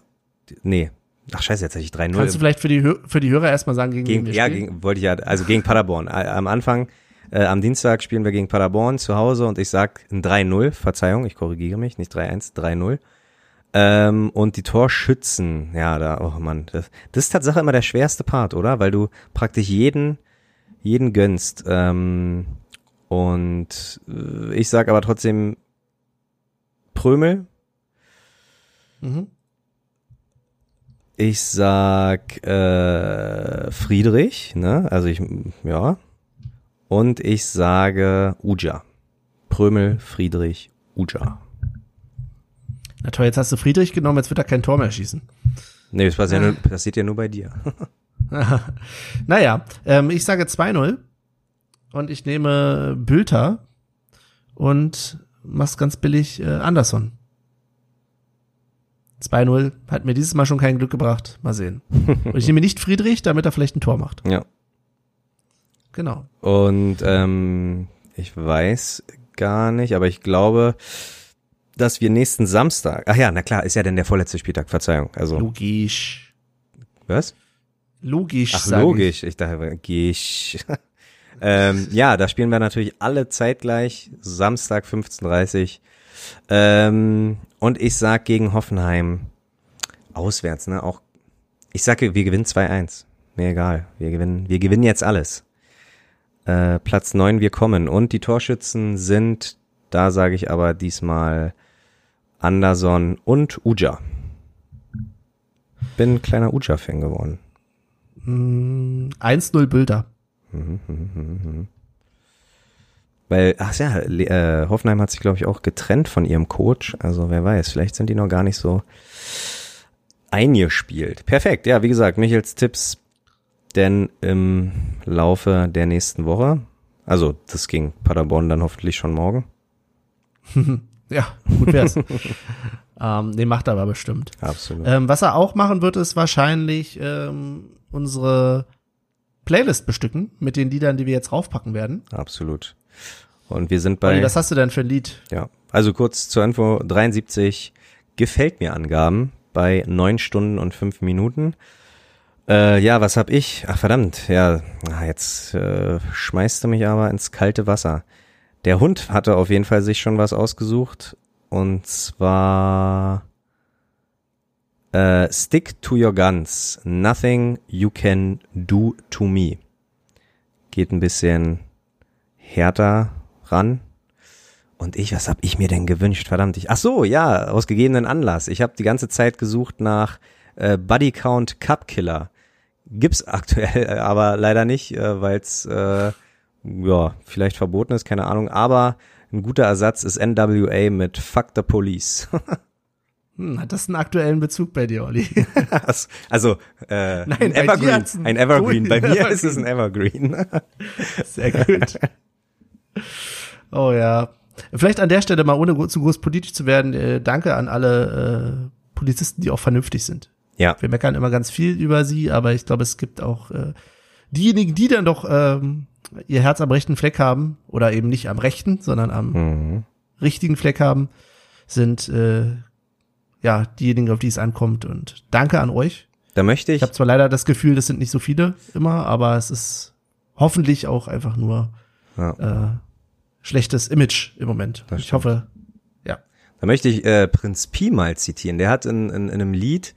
nee. Ach scheiße, jetzt hätte ich 3-0. Kannst du vielleicht für die, für die Hörer erstmal sagen, gegen, Gegen, wen wir ja, spielen? gegen, wollte ich ja, also gegen Paderborn. Äh, Am Anfang, äh, am Dienstag spielen wir gegen Paderborn zu Hause und ich sag ein 3-0, Verzeihung, ich korrigiere mich, nicht 3-1, 3-0. Ähm, und die Torschützen, ja, da, oh Mann, das, das ist Tatsache immer der schwerste Part, oder? Weil du praktisch jeden, jeden gönnst. Ähm, und äh, ich sag aber trotzdem Prömel, Mhm. Ich sag äh, Friedrich, ne? Also ich, ja. Und ich sage Uja. Prömel, Friedrich, Uja. Na toll, jetzt hast du Friedrich genommen, jetzt wird er kein Tor mehr schießen. Nee, das passiert ja nur, passiert ja nur bei dir. naja, ähm, ich sage 2-0 und ich nehme Bülter und mach's ganz billig äh, Anderson. 2-0 hat mir dieses Mal schon kein Glück gebracht. Mal sehen. Und ich nehme nicht Friedrich, damit er vielleicht ein Tor macht. Ja. Genau. Und ähm, ich weiß gar nicht, aber ich glaube, dass wir nächsten Samstag. Ach ja, na klar, ist ja denn der vorletzte Spieltag, Verzeihung. Also Logisch. was? Logisch, Ach, sag Ich. logisch. Ich dachte, gisch. ähm, ja, da spielen wir natürlich alle zeitgleich. Samstag 15.30 ähm, Und ich sag gegen Hoffenheim auswärts, ne? Auch, ich sage, wir gewinnen 2-1. Mir egal. Wir gewinnen, wir gewinnen jetzt alles. Äh, Platz 9, wir kommen. Und die Torschützen sind, da sage ich aber diesmal Anderson und Uja. Bin ein kleiner Uja-Fan geworden. Mm, 1-0 Bülter. Weil, ach ja, äh, Hoffenheim hat sich, glaube ich, auch getrennt von ihrem Coach. Also wer weiß, vielleicht sind die noch gar nicht so eingespielt. Perfekt. Ja, wie gesagt, Michels Tipps denn im Laufe der nächsten Woche. Also, das ging Paderborn dann hoffentlich schon morgen. ja, gut wär's. ähm, nee, macht er aber bestimmt. Absolut. Ähm, was er auch machen wird, ist wahrscheinlich ähm, unsere Playlist bestücken mit den Liedern, die wir jetzt raufpacken werden. Absolut. Und wir sind bei. Olli, was hast du denn für ein Lied? Ja, also kurz zur Info: 73 gefällt mir Angaben bei neun Stunden und fünf Minuten. Äh, ja, was hab ich? Ach verdammt, ja, ah, jetzt äh, schmeißt du mich aber ins kalte Wasser. Der Hund hatte auf jeden Fall sich schon was ausgesucht und zwar äh, Stick to your guns, nothing you can do to me. Geht ein bisschen härter ran. Und ich, was hab ich mir denn gewünscht? Verdammt, ich. Ach so, ja, aus gegebenen Anlass. Ich habe die ganze Zeit gesucht nach äh, Buddy Count Cup Killer. Gibt's aktuell aber leider nicht, äh, weil es äh, ja vielleicht verboten ist, keine Ahnung. Aber ein guter Ersatz ist NWA mit Fuck the Police. Hm, hat das einen aktuellen Bezug bei dir, Olli? also äh, Nein, ein Evergreen. Ein Evergreen. Bei mir Evergreen. ist es ein Evergreen. Sehr gut. Oh ja. Vielleicht an der Stelle mal, ohne zu groß politisch zu werden, äh, danke an alle äh, Polizisten, die auch vernünftig sind. Ja. Wir meckern immer ganz viel über sie, aber ich glaube, es gibt auch äh, diejenigen, die dann doch ähm, ihr Herz am rechten Fleck haben oder eben nicht am rechten, sondern am mhm. richtigen Fleck haben, sind äh, ja diejenigen, auf die es ankommt. Und danke an euch. Da möchte ich. Ich habe zwar leider das Gefühl, das sind nicht so viele immer, aber es ist hoffentlich auch einfach nur ja. äh, schlechtes Image im Moment. ich hoffe, ja. Da möchte ich äh, Prinz Pi mal zitieren. Der hat in, in, in einem Lied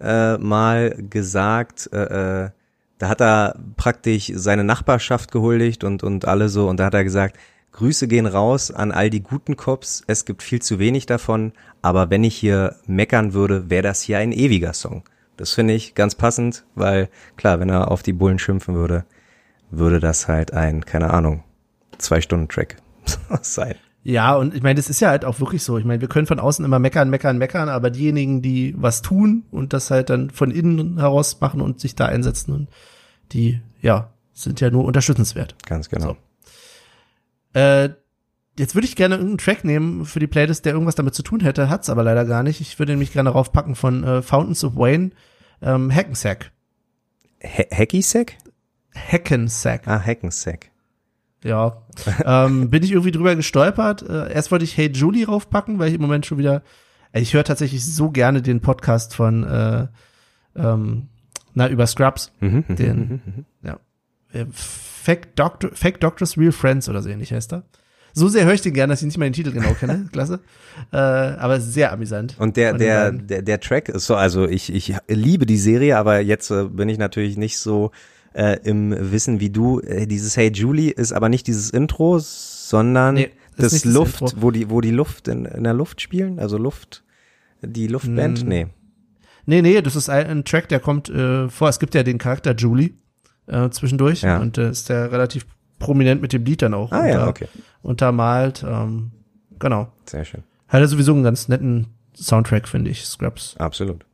äh, mal gesagt, äh, äh, da hat er praktisch seine Nachbarschaft gehuldigt und, und alle so, und da hat er gesagt, Grüße gehen raus an all die guten Cops, es gibt viel zu wenig davon, aber wenn ich hier meckern würde, wäre das hier ein ewiger Song. Das finde ich ganz passend, weil klar, wenn er auf die Bullen schimpfen würde, würde das halt ein, keine Ahnung, zwei Stunden Track sein. Ja, und ich meine, das ist ja halt auch wirklich so. Ich meine, wir können von außen immer meckern, meckern, meckern, aber diejenigen, die was tun und das halt dann von innen heraus machen und sich da einsetzen und die, ja, sind ja nur unterstützenswert. Ganz genau. So. Äh, jetzt würde ich gerne irgendeinen Track nehmen für die Playlist, der irgendwas damit zu tun hätte, hat's aber leider gar nicht. Ich würde nämlich gerne raufpacken von äh, Fountains of Wayne, ähm, Hackensack. Hackysack? Hackensack. Ah, Hackensack. Ja. ähm, bin ich irgendwie drüber gestolpert. Äh, erst wollte ich Hey Julie raufpacken, weil ich im Moment schon wieder. Äh, ich höre tatsächlich so gerne den Podcast von äh, ähm, na, über Scrubs. Mhm, mhm den, mhm, ja. Äh, Fake, Doctor, Fake Doctors Real Friends oder so ähnlich heißt er. So sehr höre ich den gerne, dass ich nicht mal den Titel genau kenne. Klasse. Äh, aber sehr amüsant. Und der, der, der, der Track ist so, also ich, ich liebe die Serie, aber jetzt äh, bin ich natürlich nicht so äh, im Wissen wie du. Äh, dieses Hey Julie ist aber nicht dieses Intro, sondern nee, das, das Luft, das wo die, wo die Luft in, in der Luft spielen, also Luft, die Luftband, hm. nee. Nee, nee, das ist ein, ein Track, der kommt äh, vor. Es gibt ja den Charakter Julie äh, zwischendurch ja. und äh, ist der relativ prominent mit dem Lied dann auch ah, unter, ja, okay. untermalt. Ähm, genau. Sehr schön. Hat er sowieso einen ganz netten Soundtrack, finde ich, Scrubs. Absolut.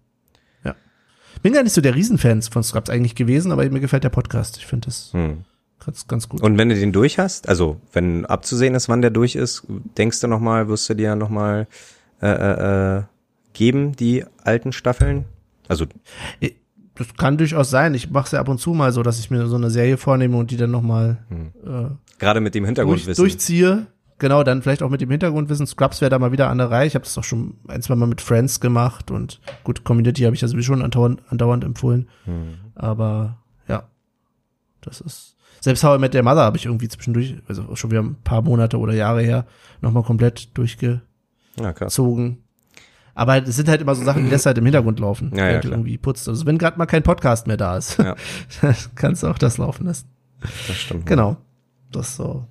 Bin gar nicht so der Riesenfan von Scrubs eigentlich gewesen, aber mir gefällt der Podcast. Ich finde das hm. ganz, ganz gut. Und wenn du den durch hast, also wenn abzusehen ist, wann der durch ist, denkst du nochmal, wirst du dir nochmal äh, äh, äh, geben, die alten Staffeln? Also das kann durchaus sein. Ich mache es ja ab und zu mal so, dass ich mir so eine Serie vornehme und die dann nochmal hm. äh, gerade mit dem Hintergrundwissen durch, durchziehe. Genau, dann vielleicht auch mit dem Hintergrundwissen. Scrubs wäre da mal wieder an der Reihe. Ich habe das auch schon ein, zwei Mal mit Friends gemacht und gut, Community habe ich ja sowieso schon andauernd, andauernd empfohlen. Mhm. Aber ja, das ist. Selbst How I Met Their Mother habe ich irgendwie zwischendurch, also schon wieder ein paar Monate oder Jahre her, nochmal komplett durchgezogen. Ja, Aber das sind halt immer so Sachen, die lässt halt im Hintergrund laufen, ja, ja, du irgendwie putzt. Also wenn gerade mal kein Podcast mehr da ist, ja. kannst du auch das laufen lassen. Das stimmt. Genau. Das so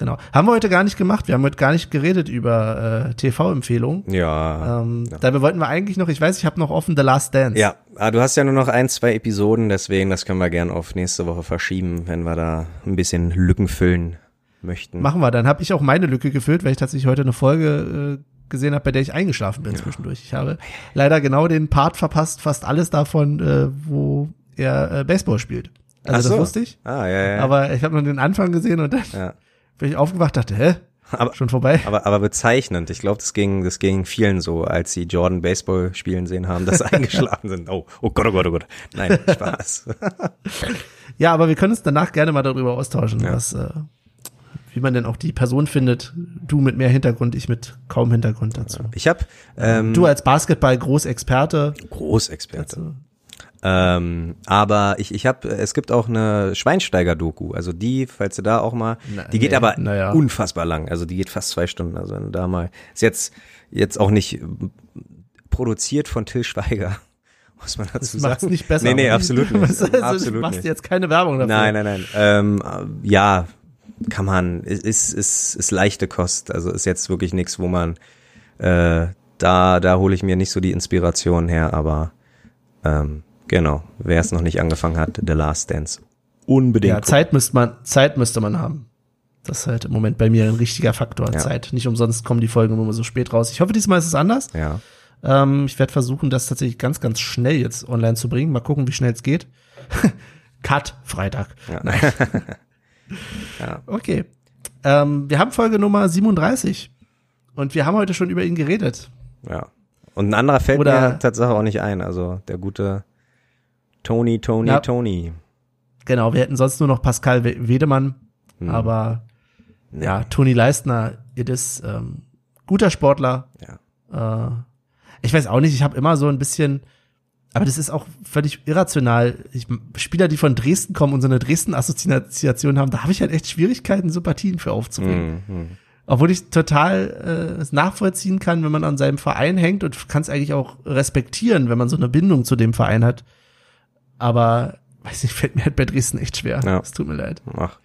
Genau. Haben wir heute gar nicht gemacht. Wir haben heute gar nicht geredet über äh, TV-Empfehlungen. Ja, ähm, ja. Da wollten wir eigentlich noch, ich weiß, ich habe noch offen The Last Dance. Ja, ah, du hast ja nur noch ein, zwei Episoden, deswegen, das können wir gern auf nächste Woche verschieben, wenn wir da ein bisschen Lücken füllen möchten. Machen wir, dann habe ich auch meine Lücke gefüllt, weil ich tatsächlich heute eine Folge äh, gesehen habe, bei der ich eingeschlafen bin ja. zwischendurch. Ich habe leider genau den Part verpasst, fast alles davon, äh, wo er äh, Baseball spielt. Also so. das wusste ich. Ah, ja, ja. Aber ich habe nur den Anfang gesehen und dann ja. Bin ich aufgewacht, dachte, hä? Aber, schon vorbei. Aber, aber bezeichnend. Ich glaube, das ging, das ging vielen so, als sie Jordan Baseball spielen sehen haben, dass sie eingeschlafen sind. Oh, oh Gott, oh Gott, oh Gott. Nein, Spaß. ja, aber wir können uns danach gerne mal darüber austauschen, ja. was, äh, wie man denn auch die Person findet. Du mit mehr Hintergrund, ich mit kaum Hintergrund dazu. Ich habe ähm, du als Basketball-Großexperte. Großexperte. Ähm, aber ich, ich habe, es gibt auch eine Schweinsteiger-Doku, also die, falls du da auch mal, Na, die geht nee, aber ja. unfassbar lang, also die geht fast zwei Stunden, also wenn du da mal, ist jetzt, jetzt auch nicht produziert von Till Schweiger, muss man dazu das sagen. Macht's nicht besser. Nee, nee, absolut nicht. also, absolut machst nicht. jetzt keine Werbung dafür. Nein, nein, nein. Ähm, ja, kann man, ist, ist, ist, ist leichte Kost, also ist jetzt wirklich nichts, wo man, äh, da, da hole ich mir nicht so die Inspiration her, aber ähm, Genau. Wer es noch nicht angefangen hat, The Last Dance. Unbedingt. Ja, Zeit müsste man, Zeit müsste man haben. Das ist halt im Moment bei mir ein richtiger Faktor. Ja. Zeit. Nicht umsonst kommen die Folgen immer so spät raus. Ich hoffe, diesmal ist es anders. Ja. Ähm, ich werde versuchen, das tatsächlich ganz, ganz schnell jetzt online zu bringen. Mal gucken, wie schnell es geht. Cut, Freitag. Ja. Nein. ja. Okay. Ähm, wir haben Folge Nummer 37. Und wir haben heute schon über ihn geredet. Ja. Und ein anderer fällt Oder, mir tatsächlich auch nicht ein. Also der gute Tony, Tony, ja. Tony. Genau, wir hätten sonst nur noch Pascal Wedemann, hm. aber ja, Toni Leistner, it is ähm, guter Sportler. Ja. Äh, ich weiß auch nicht, ich habe immer so ein bisschen, aber das ist auch völlig irrational. Ich, Spieler, die von Dresden kommen und so eine Dresden-Assoziation haben, da habe ich halt echt Schwierigkeiten, Sympathien für aufzubringen. Mhm. Obwohl ich total äh, nachvollziehen kann, wenn man an seinem Verein hängt und kann es eigentlich auch respektieren, wenn man so eine Bindung zu dem Verein hat. Aber, weiß nicht, fällt mir halt bei Dresden echt schwer. Ja. Es tut mir leid. Ach.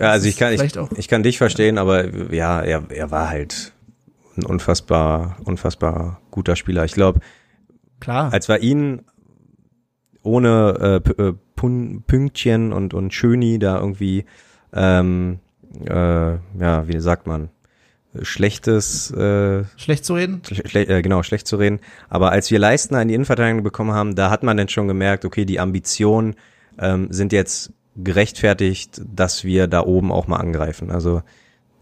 Also ich kann, ich, ich kann dich verstehen, aber ja, er, er war halt ein unfassbar, unfassbar guter Spieler. Ich glaube, klar, als wir ihn ohne äh, äh Pünktchen und und Schöni da irgendwie, ähm, äh, ja, wie sagt man, schlechtes äh, schlecht zu reden? Schle äh, genau schlecht zu reden. Aber als wir Leistner in die Innenverteidigung bekommen haben da hat man dann schon gemerkt okay die Ambitionen ähm, sind jetzt gerechtfertigt dass wir da oben auch mal angreifen. Also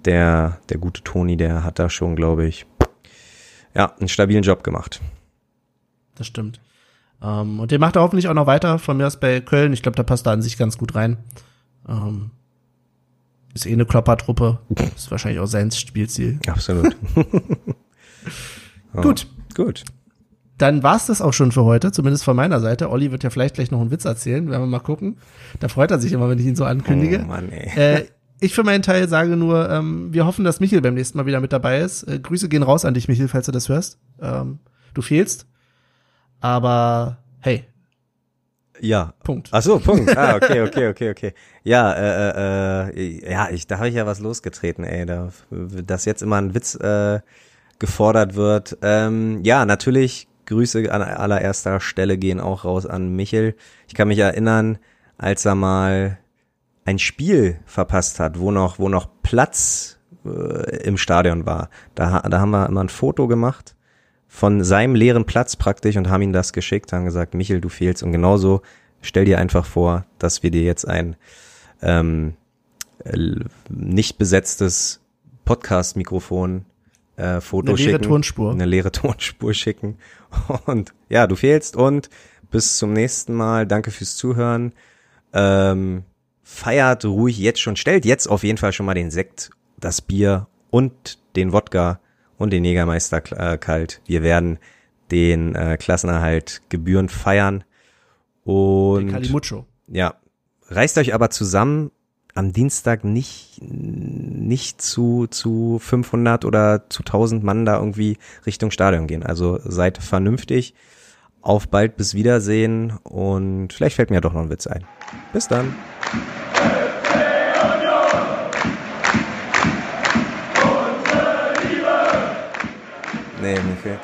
der der gute Toni der hat da schon glaube ich ja einen stabilen Job gemacht. Das stimmt. Ähm, und den macht er hoffentlich auch noch weiter von mir aus bei Köln. Ich glaube da passt er an sich ganz gut rein. Ähm, ist eh eine Kloppertruppe. Ist wahrscheinlich auch sein Spielziel. Absolut. gut. Gut. Dann war's das auch schon für heute, zumindest von meiner Seite. Olli wird ja vielleicht gleich noch einen Witz erzählen, werden wir mal gucken. Da freut er sich immer, wenn ich ihn so ankündige. Oh Mann, ey. Äh, ich für meinen Teil sage nur, ähm, wir hoffen, dass Michel beim nächsten Mal wieder mit dabei ist. Äh, Grüße gehen raus an dich, Michel, falls du das hörst. Ähm, du fehlst. Aber hey, ja. Punkt. Ach so, Punkt. Ah, okay, okay, okay, okay. Ja, äh, äh, ja, ich, da habe ich ja was losgetreten, ey, da, dass jetzt immer ein Witz äh, gefordert wird. Ähm, ja, natürlich Grüße an allererster Stelle gehen auch raus an Michel. Ich kann mich erinnern, als er mal ein Spiel verpasst hat, wo noch, wo noch Platz äh, im Stadion war. Da, da haben wir immer ein Foto gemacht von seinem leeren Platz praktisch und haben ihm das geschickt, haben gesagt, Michel, du fehlst. Und genauso stell dir einfach vor, dass wir dir jetzt ein ähm, nicht besetztes Podcast-Mikrofon äh, Foto eine schicken. Eine leere Tonspur. Eine leere Tonspur schicken. Und ja, du fehlst und bis zum nächsten Mal. Danke fürs Zuhören. Ähm, feiert ruhig jetzt schon. Stellt jetzt auf jeden Fall schon mal den Sekt, das Bier und den Wodka und den Jägermeister äh, kalt. Wir werden den äh, Klassenerhalt gebührend feiern. Und den Kalimucho. Ja. Reißt euch aber zusammen, am Dienstag nicht, nicht zu, zu 500 oder zu 1000 Mann da irgendwie Richtung Stadion gehen. Also seid vernünftig. Auf bald bis Wiedersehen und vielleicht fällt mir ja doch noch ein Witz ein. Bis dann. Nee, mir fehlt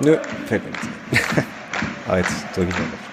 Nö, fällt mir nicht. Aber jetzt drücke ich mal auf.